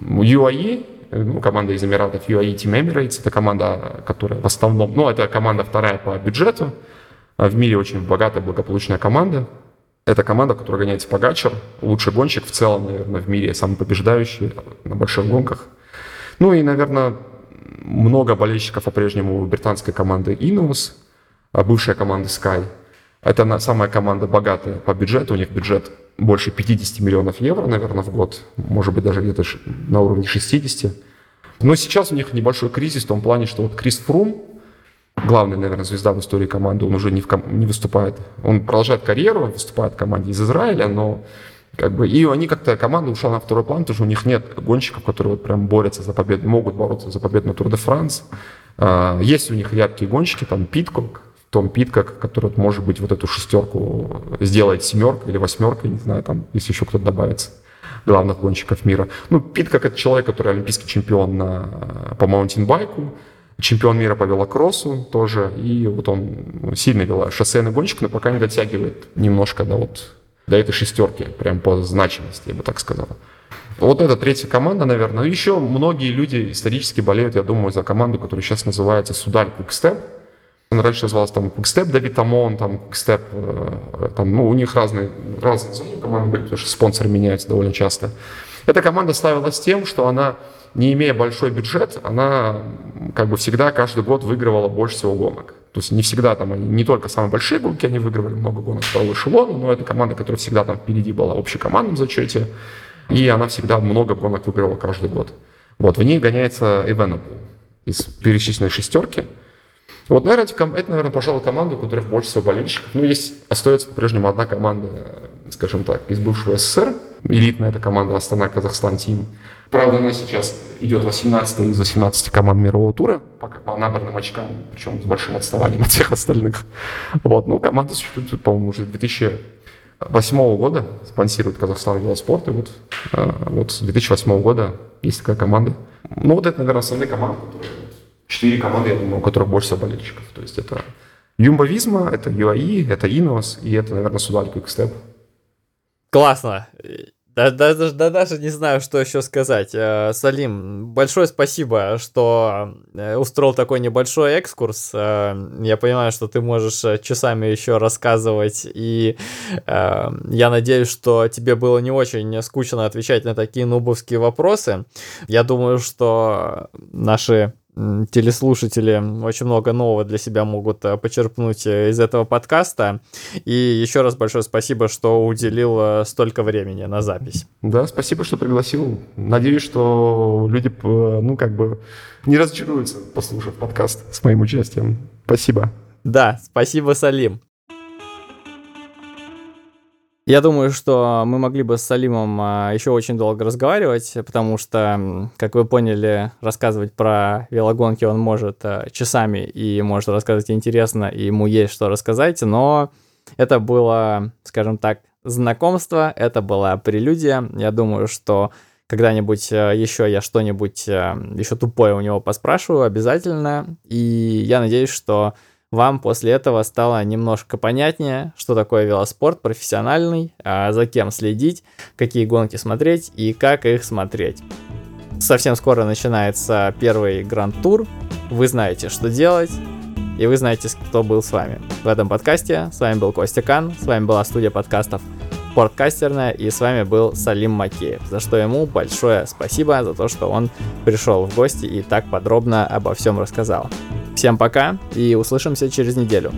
UAE, ну, команда из Эмиратов, UAE Team Emirates, это команда, которая в основном, ну, это команда вторая по бюджету, в мире очень богатая, благополучная команда. Это команда, которая гоняется Погачер, лучший гонщик в целом, наверное, в мире, самый побеждающий на больших гонках. Ну и, наверное, много болельщиков по-прежнему британской команды Ineos, а бывшая команда Sky. Это самая команда богатая по бюджету, у них бюджет больше 50 миллионов евро, наверное, в год, может быть, даже где-то на уровне 60. Но сейчас у них небольшой кризис в том плане, что вот Крис Фрум, главный, наверное, звезда в истории команды, он уже не, в ком- не выступает. Он продолжает карьеру, выступает в команде из Израиля, но как бы, и они как-то, команда ушла на второй план, потому что у них нет гонщиков, которые вот прям борются за победу, могут бороться за победу на Тур де Франс. А, есть у них яркие гонщики, там Питкок, том Питкок, который может быть вот эту шестерку сделает семеркой или восьмеркой, не знаю, там, если еще кто-то добавится главных гонщиков мира. Ну, Питкок это человек, который олимпийский чемпион на, по маунтинбайку, чемпион мира по велокроссу тоже, и вот он сильный вело, шоссейный гонщик, но пока не дотягивает немножко до вот до этой шестерки, прям по значимости, я бы так сказал. Вот это третья команда, наверное. Еще многие люди исторически болеют, я думаю, за команду, которая сейчас называется Судаль Кукстеп. Он раньше назывался там Quickstep Давид Амон, там Quickstep, э, там, ну, у них разные, разные команды были, потому что спонсоры меняются довольно часто. Эта команда ставилась тем, что она, не имея большой бюджет, она как бы всегда каждый год выигрывала больше всего гонок. То есть не всегда там они, не только самые большие гонки они выигрывали, много гонок второго эшелона, но это команда, которая всегда там впереди была в общекомандном зачете, и она всегда много гонок выигрывала каждый год. Вот, в ней гоняется Evenepoel из перечисленной шестерки – вот, наверное, это, наверное, пожалуй, команда, у которых больше всего болельщиков. Ну, есть, остается по-прежнему одна команда, скажем так, из бывшего СССР. Элитная эта команда Астана Казахстан Тим. Правда, она сейчас идет 18 из 18 команд мирового тура, пока по набранным очкам, причем с большим отставанием от всех остальных. Вот, ну, команда существует, по-моему, уже 2008 года спонсирует Казахстан велоспорт, и вот, э, вот с 2008 года есть такая команда. Ну, вот это, наверное, основные команды, которые четыре команды, я думаю, у которых больше всего болельщиков. То есть это Юмба Визма, это UAE, это Ineos, и это, наверное, Судаль Quickstep. Классно. Да, да, да, да, даже не знаю, что еще сказать. Э, Салим, большое спасибо, что э, устроил такой небольшой экскурс. Э, я понимаю, что ты можешь часами еще рассказывать, и я надеюсь, что тебе было не очень скучно отвечать на такие нубовские вопросы. Я думаю, что наши телеслушатели очень много нового для себя могут э, почерпнуть э, из этого подкаста. И еще раз большое спасибо, что уделил э, столько времени на запись. Да, спасибо, что пригласил. Надеюсь, что люди, ну, как бы не разочаруются, послушав подкаст с моим участием. Спасибо. Да, спасибо, Салим. Я думаю, что мы могли бы с Салимом а, еще очень долго разговаривать, потому что, как вы поняли, рассказывать про велогонки он может а, часами и может рассказывать интересно, и ему есть что рассказать, но это было, скажем так, знакомство, это была прелюдия. Я думаю, что когда-нибудь а, еще я что-нибудь еще тупое у него поспрашиваю обязательно, и я надеюсь, что вам после этого стало немножко понятнее, что такое велоспорт профессиональный, а за кем следить, какие гонки смотреть и как их смотреть. Совсем скоро начинается первый гранд-тур, вы знаете, что делать, и вы знаете, кто был с вами. В этом подкасте с вами был Костя Кан, с вами была студия подкастов Спорткастерная, и с вами был Салим Макеев, за что ему большое спасибо за то, что он пришел в гости и так подробно обо всем рассказал. Всем пока и услышимся через неделю.